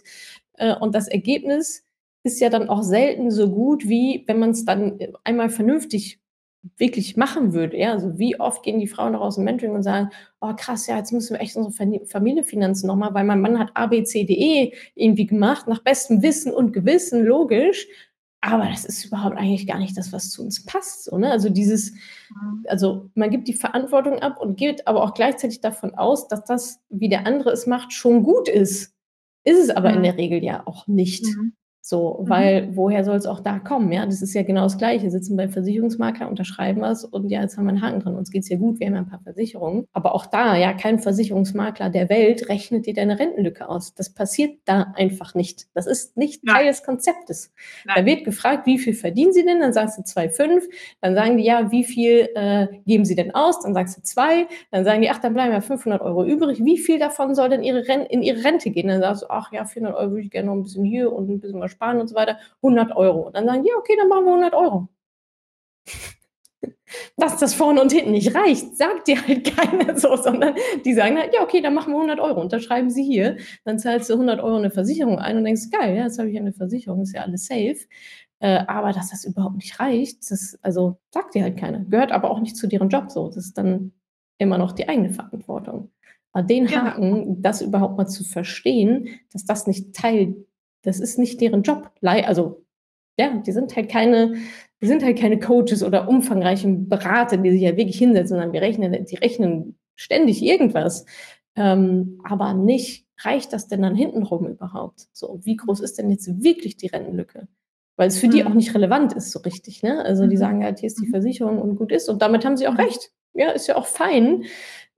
Äh, und das Ergebnis ist ja dann auch selten so gut, wie wenn man's dann, äh, einmal vernünftig wirklich machen würde, ja? Also, wie oft gehen die Frauen noch aus dem Mentoring und sagen: „Oh krass, ja, jetzt müssen wir echt unsere Familienfinanzen noch mal weil mein Mann hat A, B, C, D, E irgendwie gemacht, nach bestem Wissen und Gewissen, logisch, aber das ist überhaupt eigentlich gar nicht das, was zu uns passt“, so, ne? Also, dieses also, man gibt die Verantwortung ab und geht aber auch gleichzeitig davon aus, dass das, wie der andere es macht, schon gut ist. Ist es aber in der Regel ja auch nicht. Mhm. So, Mhm. weil woher soll es auch da kommen, ja? Das ist ja genau das Gleiche. Sitzen beim Versicherungsmakler, unterschreiben was und ja, jetzt haben wir 'n Haken dran. Uns geht's ja gut, wir haben ja 'n paar Versicherungen. Aber auch da, ja, kein Versicherungsmakler der Welt rechnet dir deine Rentenlücke aus. Das passiert da einfach nicht. Das ist nicht Nein. Teil des Konzeptes. Da Nein. wird gefragt: „Wie viel verdienen Sie denn?“ Dann sagst du 2,5. Dann sagen die: „Ja, wie viel, äh, geben Sie denn aus?“ Dann sagst du 2. Dann sagen die: „Ach, dann bleiben ja 500 € übrig. Wie viel davon soll denn Ihre Ren in Ihre Rente gehen?“ Dann sagst du: „Ach ja, 400 € würde ich gerne noch 'n bisschen hier und 'n bisschen was sparen und so weiter. 100 €.“ Dann sagen die: „Ja, okay, dann machen wir 100 €.“ Dass das vorne und hinten nicht reicht, sagt dir halt keiner so, sondern die sagen halt: „Ja, okay, dann machen wir 100 €. Unterschreiben Sie hier.“ Dann zahlst du 100 € in 'ne Versicherung ein und denkst: „Geil, ja, jetzt habe ich ja 'ne Versicherung, ist ja alles safe.“ Äh, aber dass das überhaupt nicht reicht, das also, sagt dir halt keiner. Gehört aber auch nicht zu deren Job so. Das ist dann immer noch die eigene Verantwortung. Aber den Genau. Haken, das überhaupt mal zu verstehen, dass das nicht Teil das ist nicht deren Job. Also, ja, die sind halt keine die sind halt keine Coaches oder umfangreichen Berater, die sich ja wirklich hinsetzen, sondern wir rechnen die rechnen ständig irgendwas. Ähm, aber nicht reicht das denn dann hintenrum überhaupt? So, wie groß ist denn jetzt wirklich die Rentenlücke? weil es für mhm. die auch nicht relevant ist so richtig. Ne? Also die mhm. sagen halt, hier ist die mhm. Versicherung und gut ist und damit haben sie auch mhm. recht. Ja, ist ja auch fein.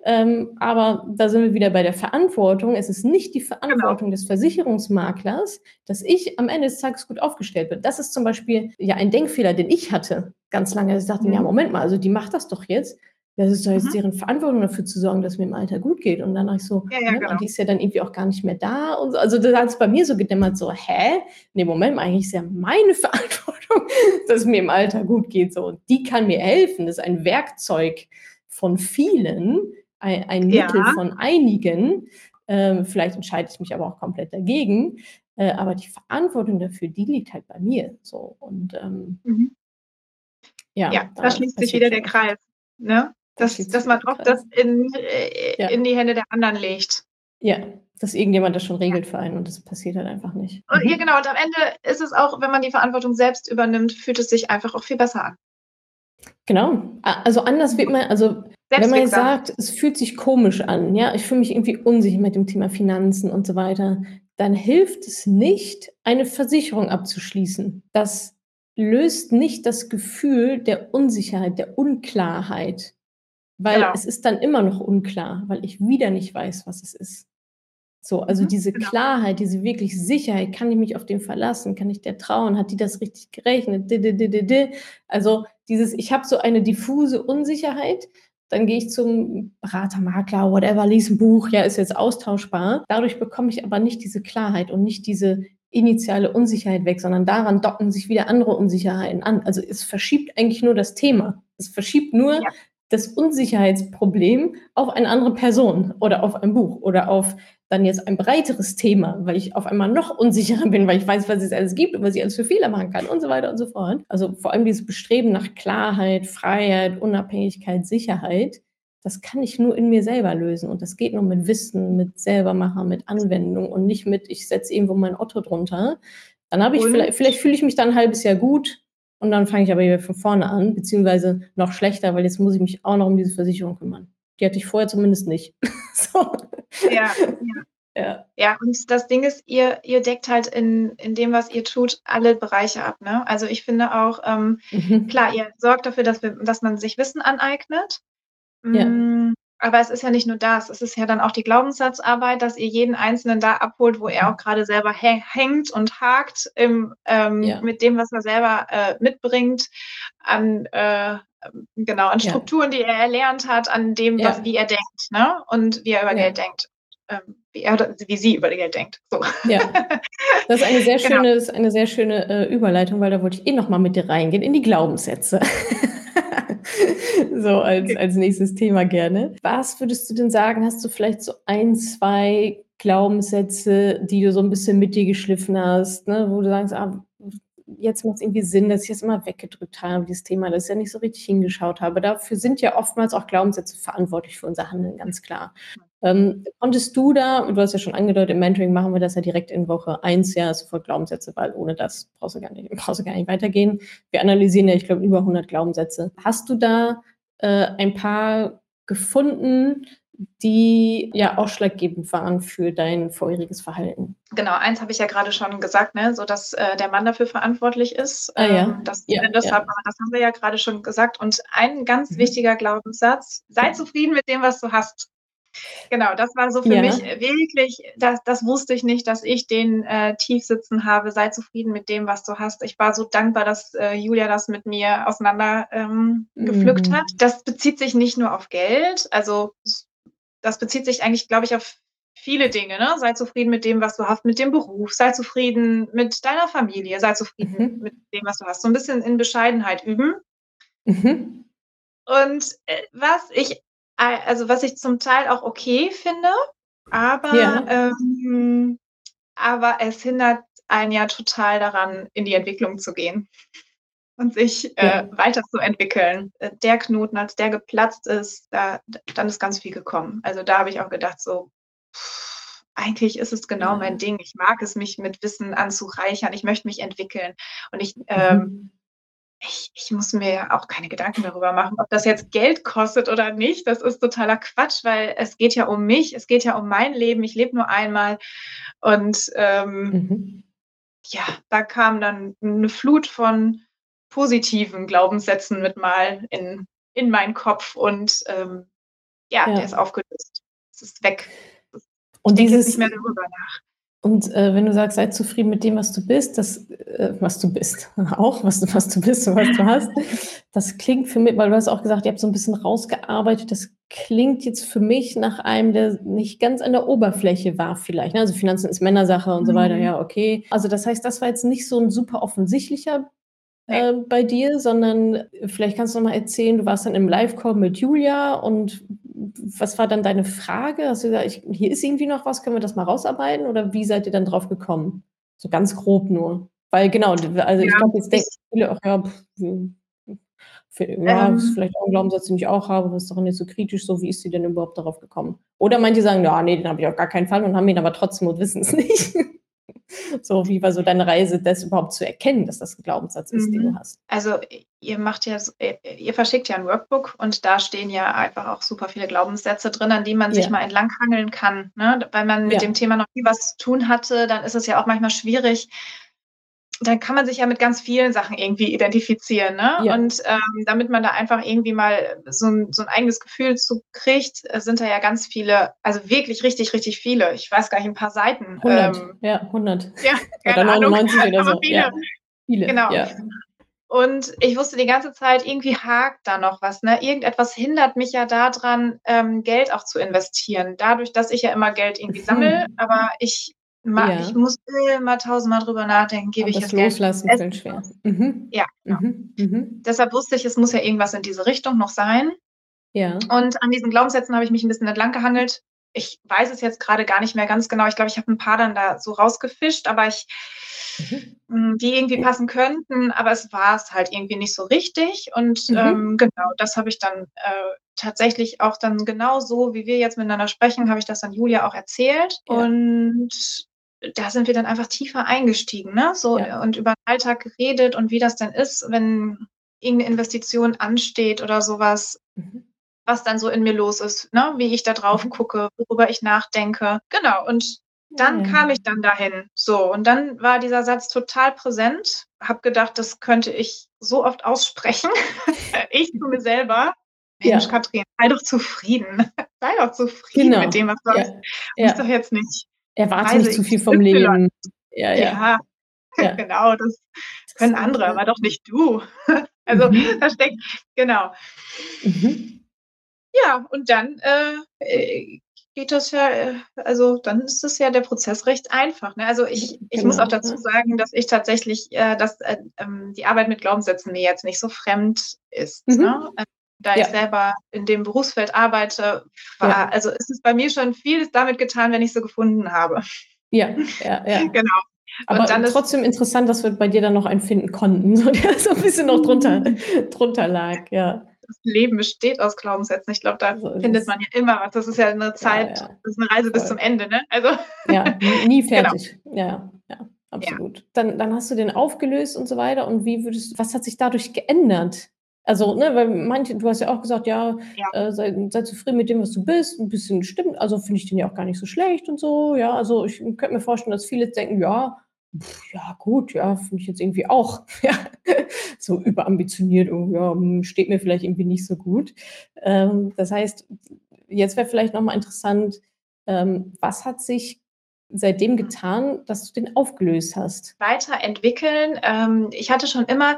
Ähm, aber da sind wir wieder bei der Verantwortung. Es ist nicht die Verantwortung genau. des Versicherungsmaklers, dass ich am Ende des Tages gut aufgestellt bin. Das ist zum Beispiel ja ein Denkfehler, den ich hatte ganz lange. Ich dachte, mhm. ja, Moment mal, also die macht das doch jetzt. Das ist doch jetzt mhm. deren Verantwortung dafür zu sorgen, dass mir im Alter gut geht. Und ich so, ja, ja, ne? genau. und die ist ja dann irgendwie auch gar nicht mehr da. Und so. Also das hat es bei mir so gedämmert, so, hä? Nee, Moment mal, eigentlich ist ja meine Verantwortung, dass es mir im Alter gut geht. So. Und die kann mir helfen. Das ist ein Werkzeug von vielen, ein, ein ja. Mittel von einigen. Ähm, vielleicht entscheide ich mich aber auch komplett dagegen. Äh, aber die Verantwortung dafür, die liegt halt bei mir. So. Und ähm, mhm. ja, ja da, da schließt sich wieder der Kreis. Ne? dass, dass man oft das in, äh, ja. in die Hände der anderen legt. Ja, dass irgendjemand das schon regelt für einen und das passiert halt einfach nicht. Und, mhm. Ja, genau. Und am Ende ist es auch, wenn man die Verantwortung selbst übernimmt, fühlt es sich einfach auch viel besser an. Genau. Also anders wird man, also wenn man jetzt sagt, es fühlt sich komisch an, ja, ich fühle mich irgendwie unsicher mit dem Thema Finanzen und so weiter, dann hilft es nicht, eine Versicherung abzuschließen. Das löst nicht das Gefühl der Unsicherheit, der Unklarheit, weil genau. es ist dann immer noch unklar, weil ich wieder nicht weiß, was es ist. So, also mhm, diese genau. Klarheit, diese wirklich Sicherheit, kann ich mich auf den verlassen, kann ich der trauen, hat die das richtig gerechnet? Also dieses, ich habe so eine diffuse Unsicherheit, dann gehe ich zum Berater, Makler, whatever, lese ein Buch, ja, ist jetzt austauschbar. Dadurch bekomme ich aber nicht diese Klarheit und nicht diese initiale Unsicherheit weg, sondern daran docken sich wieder andere Unsicherheiten an. Also es verschiebt eigentlich nur das Thema. Es verschiebt nur ja das Unsicherheitsproblem auf eine andere Person oder auf ein Buch oder auf dann jetzt ein breiteres Thema, weil ich auf einmal noch unsicherer bin, weil ich weiß, was es alles gibt und was ich alles für Fehler machen kann und so weiter und so fort. Also vor allem dieses Bestreben nach Klarheit, Freiheit, Unabhängigkeit, Sicherheit, das kann ich nur in mir selber lösen. Und das geht nur mit Wissen, mit Selbermachen, mit Anwendung und nicht mit, ich setze irgendwo mein Otto drunter. Dann habe ich, vielleicht, vielleicht fühle ich mich dann ein halbes Jahr gut, und dann fange ich aber wieder von vorne an, beziehungsweise noch schlechter, weil jetzt muss ich mich auch noch um diese Versicherung kümmern. Die hatte ich vorher zumindest nicht. so. Ja, ja. Ja. ja, und das Ding ist, ihr, ihr deckt halt in, in dem, was ihr tut, alle Bereiche ab. Ne? Also ich finde auch, ähm, mhm. klar, ihr sorgt dafür, dass, wir, dass man sich Wissen aneignet. Ja. Aber es ist ja nicht nur das, es ist ja dann auch die Glaubenssatzarbeit, dass ihr jeden Einzelnen da abholt, wo er mhm. auch gerade selber hängt und hakt im, ähm, ja. mit dem, was er selber äh, mitbringt, an äh, genau an Strukturen, ja. die er erlernt hat, an dem, ja. was, wie er denkt, ne? Und wie er über Geld denkt. Ähm, wie, er, wie sie über Geld denkt. So. Ja, das ist eine sehr genau. schöne, genau. eine sehr schöne äh, Überleitung, weil da wollte ich eh nochmal mit dir reingehen in die Glaubenssätze. so als, als nächstes Thema gerne. Was würdest du denn sagen? Hast du vielleicht so ein, zwei Glaubenssätze, die du so ein bisschen mit dir geschliffen hast, ne? wo du sagst, ah, jetzt macht es irgendwie Sinn, dass ich es immer weggedrückt habe, dieses Thema, dass ich ja nicht so richtig hingeschaut habe. Dafür sind ja oftmals auch Glaubenssätze verantwortlich für unser Handeln, ganz klar. Ähm, konntest du da, du hast ja schon angedeutet, im Mentoring machen wir das ja direkt in Woche 1, ja, sofort Glaubenssätze, weil ohne das brauchst du gar nicht, brauchst du gar nicht weitergehen. Wir analysieren ja, ich glaube, über 100 Glaubenssätze. Hast du da äh, ein paar gefunden, die ja ausschlaggebend waren für dein vorheriges Verhalten. Genau, eins habe ich ja gerade schon gesagt, ne, so dass äh, der Mann dafür verantwortlich ist. Ah, ja. Ähm, dass ja, das, ja. Haben, das haben wir ja gerade schon gesagt. Und ein ganz mhm. wichtiger Glaubenssatz: Sei zufrieden mit dem, was du hast. Genau, das war so für ja. mich wirklich, das, das wusste ich nicht, dass ich den äh, tief sitzen habe. Sei zufrieden mit dem, was du hast. Ich war so dankbar, dass äh, Julia das mit mir auseinander ähm, gepflückt mhm. hat. Das bezieht sich nicht nur auf Geld, also das bezieht sich eigentlich, glaube ich, auf viele Dinge. Ne? Sei zufrieden mit dem, was du hast, mit dem Beruf. Sei zufrieden mit deiner Familie. Sei zufrieden mhm. mit dem, was du hast. So ein bisschen in Bescheidenheit üben. Mhm. Und äh, was ich also was ich zum Teil auch okay finde, aber, ja. ähm, aber es hindert einen ja total daran, in die Entwicklung zu gehen und sich äh, ja. äh, weiterzuentwickeln. Der Knoten, als der geplatzt ist, da, dann ist ganz viel gekommen. Also da habe ich auch gedacht, so, pff, eigentlich ist es genau mein Ding. Ich mag es, mich mit Wissen anzureichern. Ich möchte mich entwickeln. Und ich ähm, mhm ich, ich muss mir ja auch keine Gedanken darüber machen, ob das jetzt Geld kostet oder nicht. Das ist totaler Quatsch, weil es geht ja um mich, es geht ja um mein Leben. Ich lebe nur einmal. Und ähm, mhm. ja, da kam dann eine Flut von positiven Glaubenssätzen mit mal in, in meinen Kopf und ähm, ja, ja, der ist aufgelöst. Es ist weg. Und ich dieses, nicht mehr darüber nach. Und äh, wenn du sagst, sei zufrieden mit dem, was du bist, das, äh, was du bist, auch was, was du bist und was du hast, das klingt für mich, weil du hast auch gesagt, ihr habt so ein bisschen rausgearbeitet, das klingt jetzt für mich nach einem, der nicht ganz an der Oberfläche war vielleicht. Ne? Also Finanzen ist Männersache und so weiter, mhm. ja, okay. Also das heißt, das war jetzt nicht so ein super offensichtlicher äh, bei dir, sondern vielleicht kannst du noch mal erzählen, du warst dann im Live-Call mit Julia und was war dann deine Frage? Hast du gesagt, ich, hier ist irgendwie noch was, können wir das mal rausarbeiten oder wie seid ihr dann drauf gekommen? So ganz grob nur. Weil genau, also ja, ich glaube, jetzt denken viele auch, ja, pff, für, ja, ähm, das ist vielleicht auch ein Glaubenssatz, den ich auch habe, das ist doch nicht so kritisch, so wie ist sie denn überhaupt darauf gekommen? Oder manche sagen, ja, nee, den habe ich auf gar keinen Fall und haben ihn aber trotzdem und wissen es nicht. So, wie war so deine Reise, das überhaupt zu erkennen, dass das ein Glaubenssatz ist, mhm. den du mhm. hast? Also ihr macht ja, ihr verschickt ja ein Workbook und da stehen ja einfach auch super viele Glaubenssätze drin, an die man sich mal entlanghangeln kann. Ne? Weil man mit ja. dem Thema noch nie was zu tun hatte, dann ist es ja auch manchmal schwierig, dann kann man sich ja mit ganz vielen Sachen irgendwie identifizieren. Ne? Ja. Und ähm, damit man da einfach irgendwie mal so ein, so ein eigenes Gefühl zu kriegt, sind da ja ganz viele, also wirklich richtig, richtig viele. Ich weiß gar nicht, ein paar Seiten. 100, ähm, ja, 100. Ja, oder 99 oder so. Viele. Ja. viele. Genau. Ja. Und ich wusste die ganze Zeit, irgendwie hakt da noch was. Ne? Irgendetwas hindert mich ja daran, ähm, Geld auch zu investieren. Dadurch, dass ich ja immer Geld irgendwie sammle, aber ich ja. Ich muss immer tausendmal drüber nachdenken, gebe ich das Loslassen fällt schwer. Mhm. Ja. Genau. Mhm. Mhm. Deshalb wusste ich, es muss ja irgendwas in diese Richtung noch sein. Ja. Und an diesen Glaubenssätzen habe ich mich ein bisschen entlang gehangelt. Ich weiß es jetzt gerade gar nicht mehr ganz genau. Ich glaube, ich habe ein paar dann da so rausgefischt, aber ich, mhm. Hm, die irgendwie passen könnten, aber es war es halt irgendwie nicht so richtig. Und mhm. ähm, genau, das habe ich dann äh, tatsächlich auch dann genau so, wie wir jetzt miteinander sprechen, habe ich das dann Julia auch erzählt. Ja. Und da sind wir dann einfach tiefer eingestiegen, ne? So ja. und über den Alltag geredet und wie das denn ist, wenn irgendeine Investition ansteht oder sowas, mhm. was dann so in mir los ist, ne? Wie ich da drauf mhm. gucke, worüber ich nachdenke. Genau. Und dann ja. kam ich dann dahin. So, und dann war dieser Satz total präsent. Hab gedacht, das könnte ich so oft aussprechen. ich zu mir selber. Mensch, ja. Katrin, sei doch zufrieden. sei doch zufrieden genau. mit dem, was du ja. hast. Ja. doch jetzt nicht Erwarte nicht zu viel vom Leben. Ja, ja. ja. genau, das können andere, aber doch nicht du. Also mhm. da steckt, genau. Mhm. Ja, und dann äh, geht das ja, äh, also dann ist es ja der Prozess recht einfach. Ne? Also ich, ich genau. muss auch dazu sagen, dass ich tatsächlich, äh, dass äh, ähm, die Arbeit mit Glaubenssätzen mir jetzt nicht so fremd ist. Mhm. Ne? Da ja. ich selber in dem Berufsfeld arbeite, war, ja. also ist es bei mir schon vieles damit getan, wenn ich so gefunden habe. Ja, ja, ja. genau. Aber dann trotzdem interessant, dass wir bei dir dann noch einen finden konnten, so, der so ein bisschen noch drunter, drunter lag, ja. Das Leben besteht aus Glaubenssätzen. Ich glaube, da so findet man ja immer was. Das ist ja eine Zeit, ja, ja. das ist eine Reise Voll. bis zum Ende, ne? Also. Ja, nie genau. fertig. Genau. Ja, ja, absolut. Dann, dann hast du den aufgelöst und so weiter. Und wie würdest, was hat sich dadurch geändert? Also, ne, weil manche, du hast ja auch gesagt, ja, ja. Äh, sei, sei, zufrieden mit dem, was du bist, ein bisschen stimmt, also finde ich den ja auch gar nicht so schlecht und so, ja, also ich könnte mir vorstellen, dass viele denken, ja, pff, ja, gut, ja, finde ich jetzt irgendwie auch, ja, so überambitioniert, oh, ja, hm, steht mir vielleicht irgendwie nicht so gut. Ähm, das heißt, jetzt wäre vielleicht nochmal interessant, ähm, was hat sich seitdem getan, dass du den aufgelöst hast? Weiterentwickeln. Ähm, ich hatte schon immer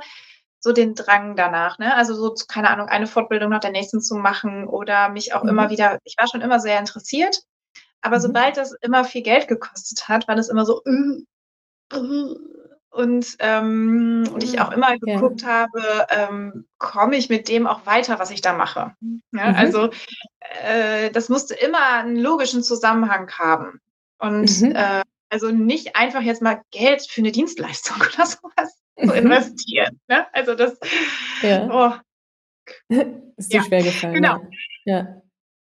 so den Drang danach, ne? Also so, keine Ahnung, eine Fortbildung nach der nächsten zu machen oder mich auch mhm. immer wieder, ich war schon immer sehr interessiert, aber mhm. sobald das immer viel Geld gekostet hat, war das immer so uh, uh, und, ähm, und ich auch immer geguckt ja. habe, ähm, komme ich mit dem auch weiter, was ich da mache. Ja, mhm. Also äh, das musste immer einen logischen Zusammenhang haben. Und mhm. äh, also nicht einfach jetzt mal Geld für eine Dienstleistung oder sowas zu mhm. investieren. Ne? Also das ja. oh. ist dir ja. schwer gefallen. Genau. Ja.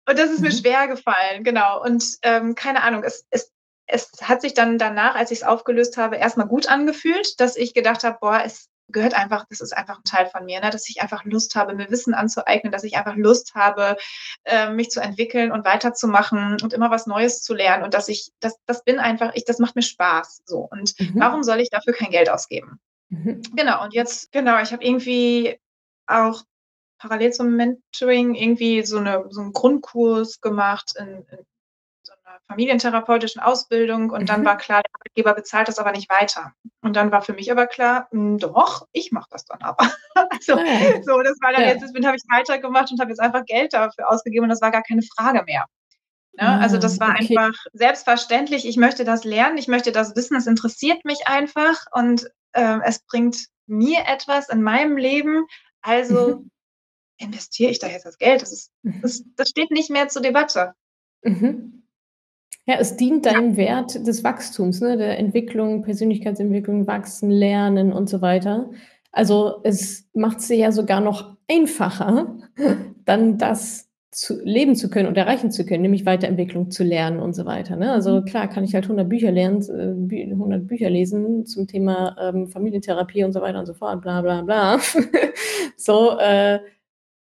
Und das ist mir mhm. schwer gefallen, genau. Und ähm, keine Ahnung, es, es, es hat sich dann danach, als ich es aufgelöst habe, erstmal gut angefühlt, dass ich gedacht habe, boah, es gehört einfach, das ist einfach ein Teil von mir, ne? dass ich einfach Lust habe, mir Wissen anzueignen, dass ich einfach Lust habe, äh, mich zu entwickeln und weiterzumachen und immer was Neues zu lernen und dass ich, das, das bin einfach, ich, das macht mir Spaß. So. Und mhm. warum soll ich dafür kein Geld ausgeben? Mhm. Genau, und jetzt, genau, ich habe irgendwie auch parallel zum Mentoring irgendwie so, eine, so einen Grundkurs gemacht in, in so einer familientherapeutischen Ausbildung und mhm. dann war klar, der Arbeitgeber bezahlt das aber nicht weiter. Und dann war für mich aber klar, mh, hm, doch, ich mache das dann aber. also, ah, so, das war dann ja. jetzt, das habe ich weitergemacht und habe jetzt einfach Geld dafür ausgegeben und das war gar keine Frage mehr. Ne? Ah, also das war okay. einfach selbstverständlich. Ich möchte das lernen, ich möchte das wissen, es interessiert mich einfach und äh, es bringt mir etwas in meinem Leben. Also mhm. investiere ich da jetzt das Geld? Das, ist, mhm. das, das steht nicht mehr zur Debatte. Mhm. Ja, es dient deinem ja. Wert des Wachstums, ne? der Entwicklung, Persönlichkeitsentwicklung, Wachsen, Lernen und so weiter. Also es macht es ja sogar noch einfacher, dann das zu leben zu können und erreichen zu können, nämlich Weiterentwicklung zu lernen und so weiter. Ne? Also mhm. klar kann ich halt 100 Bücher lernen, 100 äh, Bücher lesen zum Thema ähm, Familientherapie und so weiter und so fort, bla bla bla. so, äh,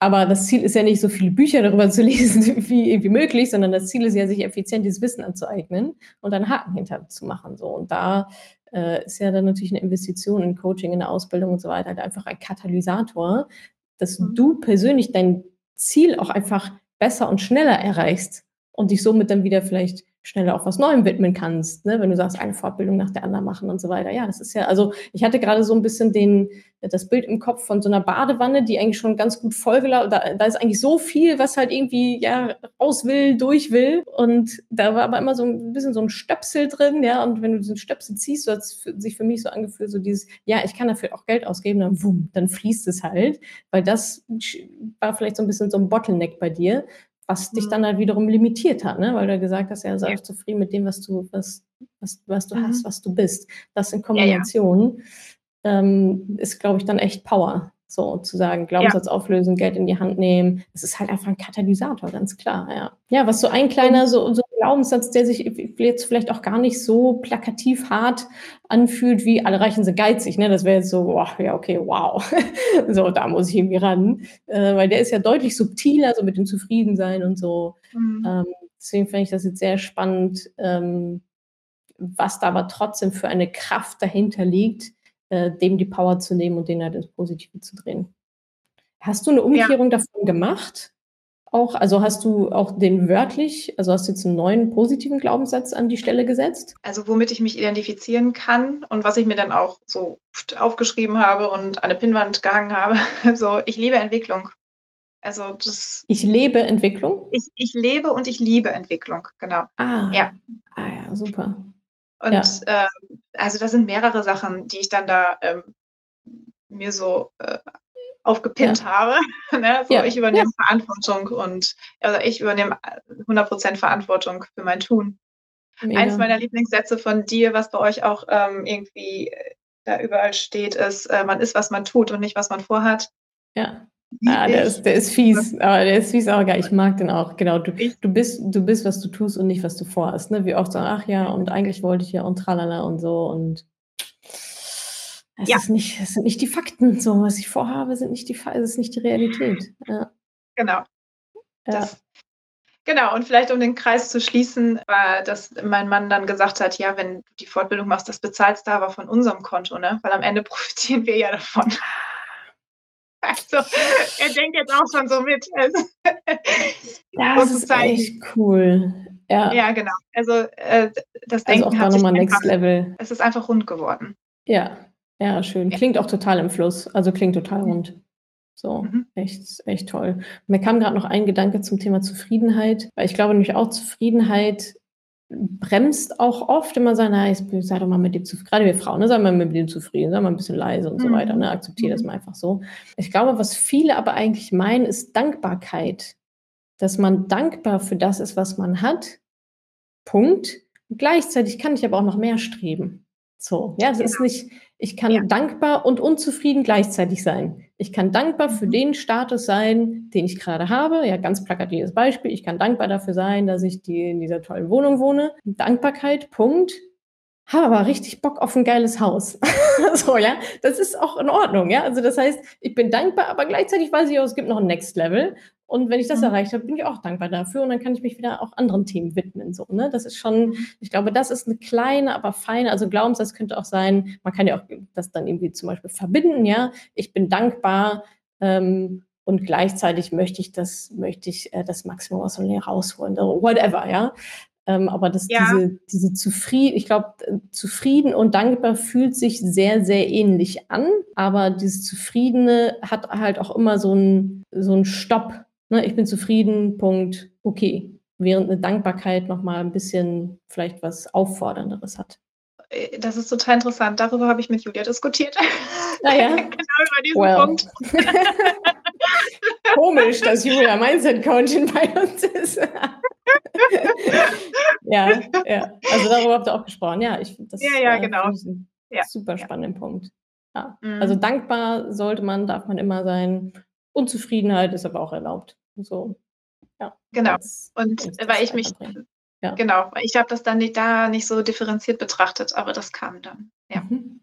aber das Ziel ist ja nicht, so viele Bücher darüber zu lesen wie irgendwie möglich, sondern das Ziel ist ja, sich effizientes Wissen anzueignen und einen Haken hinter zu machen. So. Und da äh, ist ja dann natürlich eine Investition in Coaching, in der Ausbildung und so weiter halt einfach ein Katalysator, dass mhm. du persönlich dein Ziel auch einfach besser und schneller erreichst und dich somit dann wieder vielleicht schneller auch was Neuem widmen kannst, ne? wenn du sagst, eine Fortbildung nach der anderen machen und so weiter. Ja, das ist ja, also ich hatte gerade so ein bisschen den, das Bild im Kopf von so einer Badewanne, die eigentlich schon ganz gut vollgelaufen, da, da ist eigentlich so viel, was halt irgendwie ja raus will, durch will und da war aber immer so ein bisschen so ein Stöpsel drin, ja, und wenn du diesen Stöpsel ziehst, so hat es sich für mich so angefühlt, so dieses, ja, ich kann dafür auch Geld ausgeben, dann wumm, dann fließt es halt, weil das war vielleicht so ein bisschen so ein Bottleneck bei dir, was dich dann mhm. halt wiederum limitiert hat, ne? weil du gesagt hast, ja, sei ja. zufrieden mit dem, was du, was, was, was du mhm. hast, was du bist. Das in Kombination ja, ja. Ähm, ist, glaube ich, dann echt Power. So zu sagen, Glaubenssatz auflösen, Geld in die Hand nehmen. Das ist halt einfach ein Katalysator, ganz klar. Ja, ja was so ein kleiner so, so Glaubenssatz, der sich jetzt vielleicht auch gar nicht so plakativ hart anfühlt, wie alle Reichen sind geizig. Ne? Das wäre jetzt so, boah, ja, okay, wow. so, da muss ich irgendwie ran. Äh, weil der ist ja deutlich subtiler, so mit dem Zufriedensein und so. Mhm. Ähm, deswegen finde ich das jetzt sehr spannend, ähm, was da aber trotzdem für eine Kraft dahinter liegt, äh, dem die Power zu nehmen und den halt ins Positive zu drehen. Hast du eine Umkehrung ja. davon gemacht? Auch, also hast du auch den wörtlich, also hast du jetzt einen neuen positiven Glaubenssatz an die Stelle gesetzt? Also womit ich mich identifizieren kann und was ich mir dann auch so aufgeschrieben habe und an eine Pinnwand gehangen habe. So, ich liebe Entwicklung. Also das. Ich lebe Entwicklung? Ich, ich lebe und ich liebe Entwicklung, genau. Ah, ja. Ah ja, super. Und ja. äh, also das sind mehrere Sachen, die ich dann da ähm, mir so äh, aufgepinnt ja. habe. ne? so, ja. Ich übernehme. Verantwortung und also ich übernehme 100% Verantwortung für mein Tun. Mega. Eines meiner Lieblingssätze von dir, was bei euch auch ähm, irgendwie äh, da überall steht, ist, äh, man ist, was man tut und nicht, was man vorhat. Ja. Ah, der, ist, der ist fies, aber der ist fies, aber geil. Ich mag den auch. Genau, du, du, bist, du bist, was du tust und nicht, was du vorhast. Ne? Wie oft so, ach ja, und eigentlich wollte ich ja und tralala und so. Und es, ja. ist nicht, es sind nicht die Fakten. So, was ich vorhabe, sind nicht die, es ist nicht die Realität. Ja. Genau. Das, Genau, und vielleicht um den Kreis zu schließen, war, dass mein Mann dann gesagt hat, ja, wenn du die Fortbildung machst, das bezahlst du aber von unserem Konto, ne? Weil am Ende profitieren wir ja davon. Also, er denkt jetzt auch schon so mit. das ist echt cool. Ja, ja genau. Also, äh, das also Denken auch hat nochmal Next Level. Es ist einfach rund geworden. Ja, ja, schön. Klingt auch total im Fluss. Also klingt total rund. So, mhm. echt, echt toll. Mir kam gerade noch ein Gedanke zum Thema Zufriedenheit, weil ich glaube nämlich auch Zufriedenheit bremst auch oft immer sagen, na, sei doch mal mit dem zufrieden, gerade wir Frauen, ne, sei mal mit dem zufrieden, sei mal ein bisschen leise und mhm. so weiter, ne, akzeptiere das mhm. mal einfach so. Ich glaube, was viele aber eigentlich meinen, ist Dankbarkeit. Dass man dankbar für das ist, was man hat. Punkt. Und gleichzeitig kann ich aber auch noch mehr streben. So, ja, das genau. ist nicht, ich kann ja. dankbar und unzufrieden gleichzeitig sein. Ich kann dankbar für mhm. den Status sein, den ich gerade habe. Ja, ganz plakatives Beispiel. Ich kann dankbar dafür sein, dass ich die in dieser tollen Wohnung wohne. Dankbarkeit, Punkt. Habe aber richtig Bock auf ein geiles Haus. so, ja. Das ist auch in Ordnung, ja. Also das heißt, ich bin dankbar, aber gleichzeitig weiß ich auch, es gibt noch ein Next Level. Und wenn ich das mhm. erreicht habe, bin ich auch dankbar dafür. Und dann kann ich mich wieder auch anderen Themen widmen. So, ne? Das ist schon, mhm. ich glaube, das ist eine kleine, aber feine, also Glaubenssatz könnte auch sein, man kann ja auch das dann irgendwie zum Beispiel verbinden, ja. Ich bin dankbar, ähm, und gleichzeitig möchte ich das, möchte ich äh, das Maximum aus mir rausholen, whatever, ja. Ähm, aber das, ja. diese, diese zufrieden, ich glaube, äh, zufrieden und dankbar fühlt sich sehr, sehr ähnlich an, aber dieses Zufriedene hat halt auch immer so einen so einen Stopp. Ne? Ich bin zufrieden, Punkt, okay. Während eine Dankbarkeit nochmal ein bisschen vielleicht was Auffordernderes hat. Äh, das ist total interessant. Darüber habe ich mit Julia diskutiert. Ah ja. genau über diesen well. Punkt. Komisch, dass Julia Mindset-Coachin bei uns ist. ja, ja. Also darüber habt ihr auch gesprochen. Ja, ich finde das ja, ja, äh, genau. einen ja. super spannenden ja. Punkt. Ja. Mhm. Also dankbar sollte man, darf man immer sein. Unzufriedenheit ist aber auch erlaubt. So, ja. Genau. Und weil ich mich, ja. genau, ich habe das dann nicht, da nicht so differenziert betrachtet, aber das kam dann. Ja. Mhm.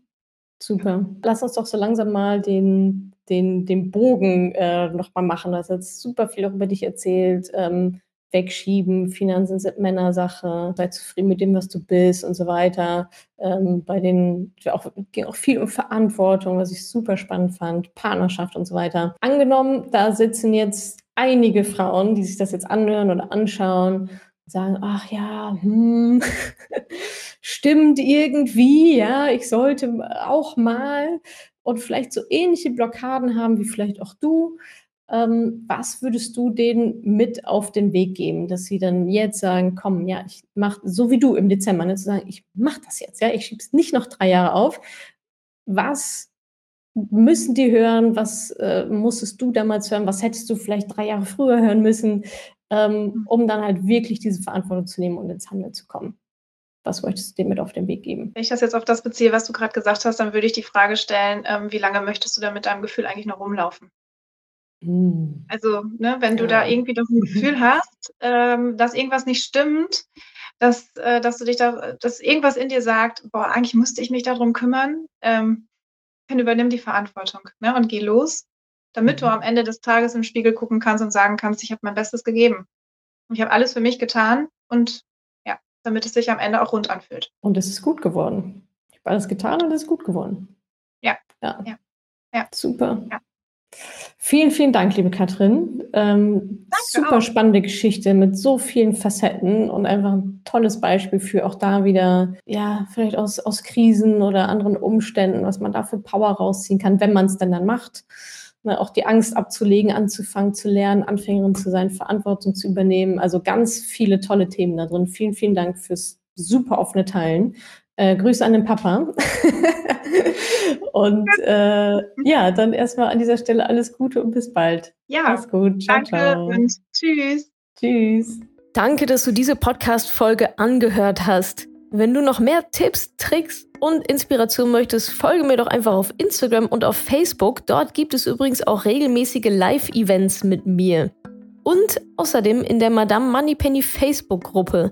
Super. Lass uns doch so langsam mal den, den, den Bogen äh, nochmal machen. Du hast jetzt super viel auch über dich erzählt. Ähm, wegschieben, Finanzen sind Männersache, sei zufrieden mit dem, was du bist und so weiter. Ähm, bei den auch, ging auch viel um Verantwortung, was ich super spannend fand, Partnerschaft und so weiter. Angenommen, da sitzen jetzt einige Frauen, die sich das jetzt anhören oder anschauen sagen, ach ja, hm, stimmt irgendwie, ja, ich sollte auch mal und vielleicht so ähnliche Blockaden haben wie vielleicht auch du. Ähm, was würdest du denen mit auf den Weg geben, dass sie dann jetzt sagen, komm, ja, ich mache so wie du im Dezember, ne, zu sagen, ich mache das jetzt, ja, ich schiebe es nicht noch drei Jahre auf. Was müssen die hören? Was äh, musstest du damals hören? Was hättest du vielleicht drei Jahre früher hören müssen? ähm, mhm. um dann halt wirklich diese Verantwortung zu nehmen und ins Handeln zu kommen. Was möchtest du dir mit auf den Weg geben? Wenn ich das jetzt auf das beziehe, was du gerade gesagt hast, dann würde ich die Frage stellen, ähm, wie lange möchtest du da mit deinem Gefühl eigentlich noch rumlaufen? Hm. Also, ne, wenn du ja. da irgendwie doch ein Gefühl hast, ähm, dass irgendwas nicht stimmt, dass, äh, dass du dich da, dass irgendwas in dir sagt, boah, eigentlich müsste ich mich darum kümmern, ähm, dann übernimm die Verantwortung ne, und geh los damit du mhm. am Ende des Tages im Spiegel gucken kannst und sagen kannst, ich habe mein Bestes gegeben. Ich habe alles für mich getan und ja, damit es sich am Ende auch rund anfühlt. Und es ist gut geworden. Ich habe alles getan und es ist gut geworden. Ja. Ja. ja. ja. Super. Ja. Vielen, vielen Dank, liebe Katrin. Ähm, super auch. spannende Geschichte mit so vielen Facetten und einfach ein tolles Beispiel für auch da wieder, ja, vielleicht aus, aus Krisen oder anderen Umständen, was man da für Power rausziehen kann, wenn man es denn dann macht ne, auch die Angst abzulegen, anzufangen zu lernen, Anfängerin zu sein, Verantwortung zu übernehmen. Also ganz viele tolle Themen da drin. Vielen, vielen Dank fürs super offene Teilen. Äh, Grüße an den Papa. und äh, ja, dann erstmal an dieser Stelle alles Gute und bis bald. Ja, Mach's gut. Ciao, danke ciao. und tschüss. Tschüss. Danke, dass du diese Podcast-Folge angehört hast. Wenn du noch mehr Tipps, Tricks und Inspiration möchtest, folge mir doch einfach auf Instagram und auf Facebook. Dort gibt es übrigens auch regelmäßige Live-Events mit mir. Und außerdem in der Madame Moneypenny Facebook-Gruppe,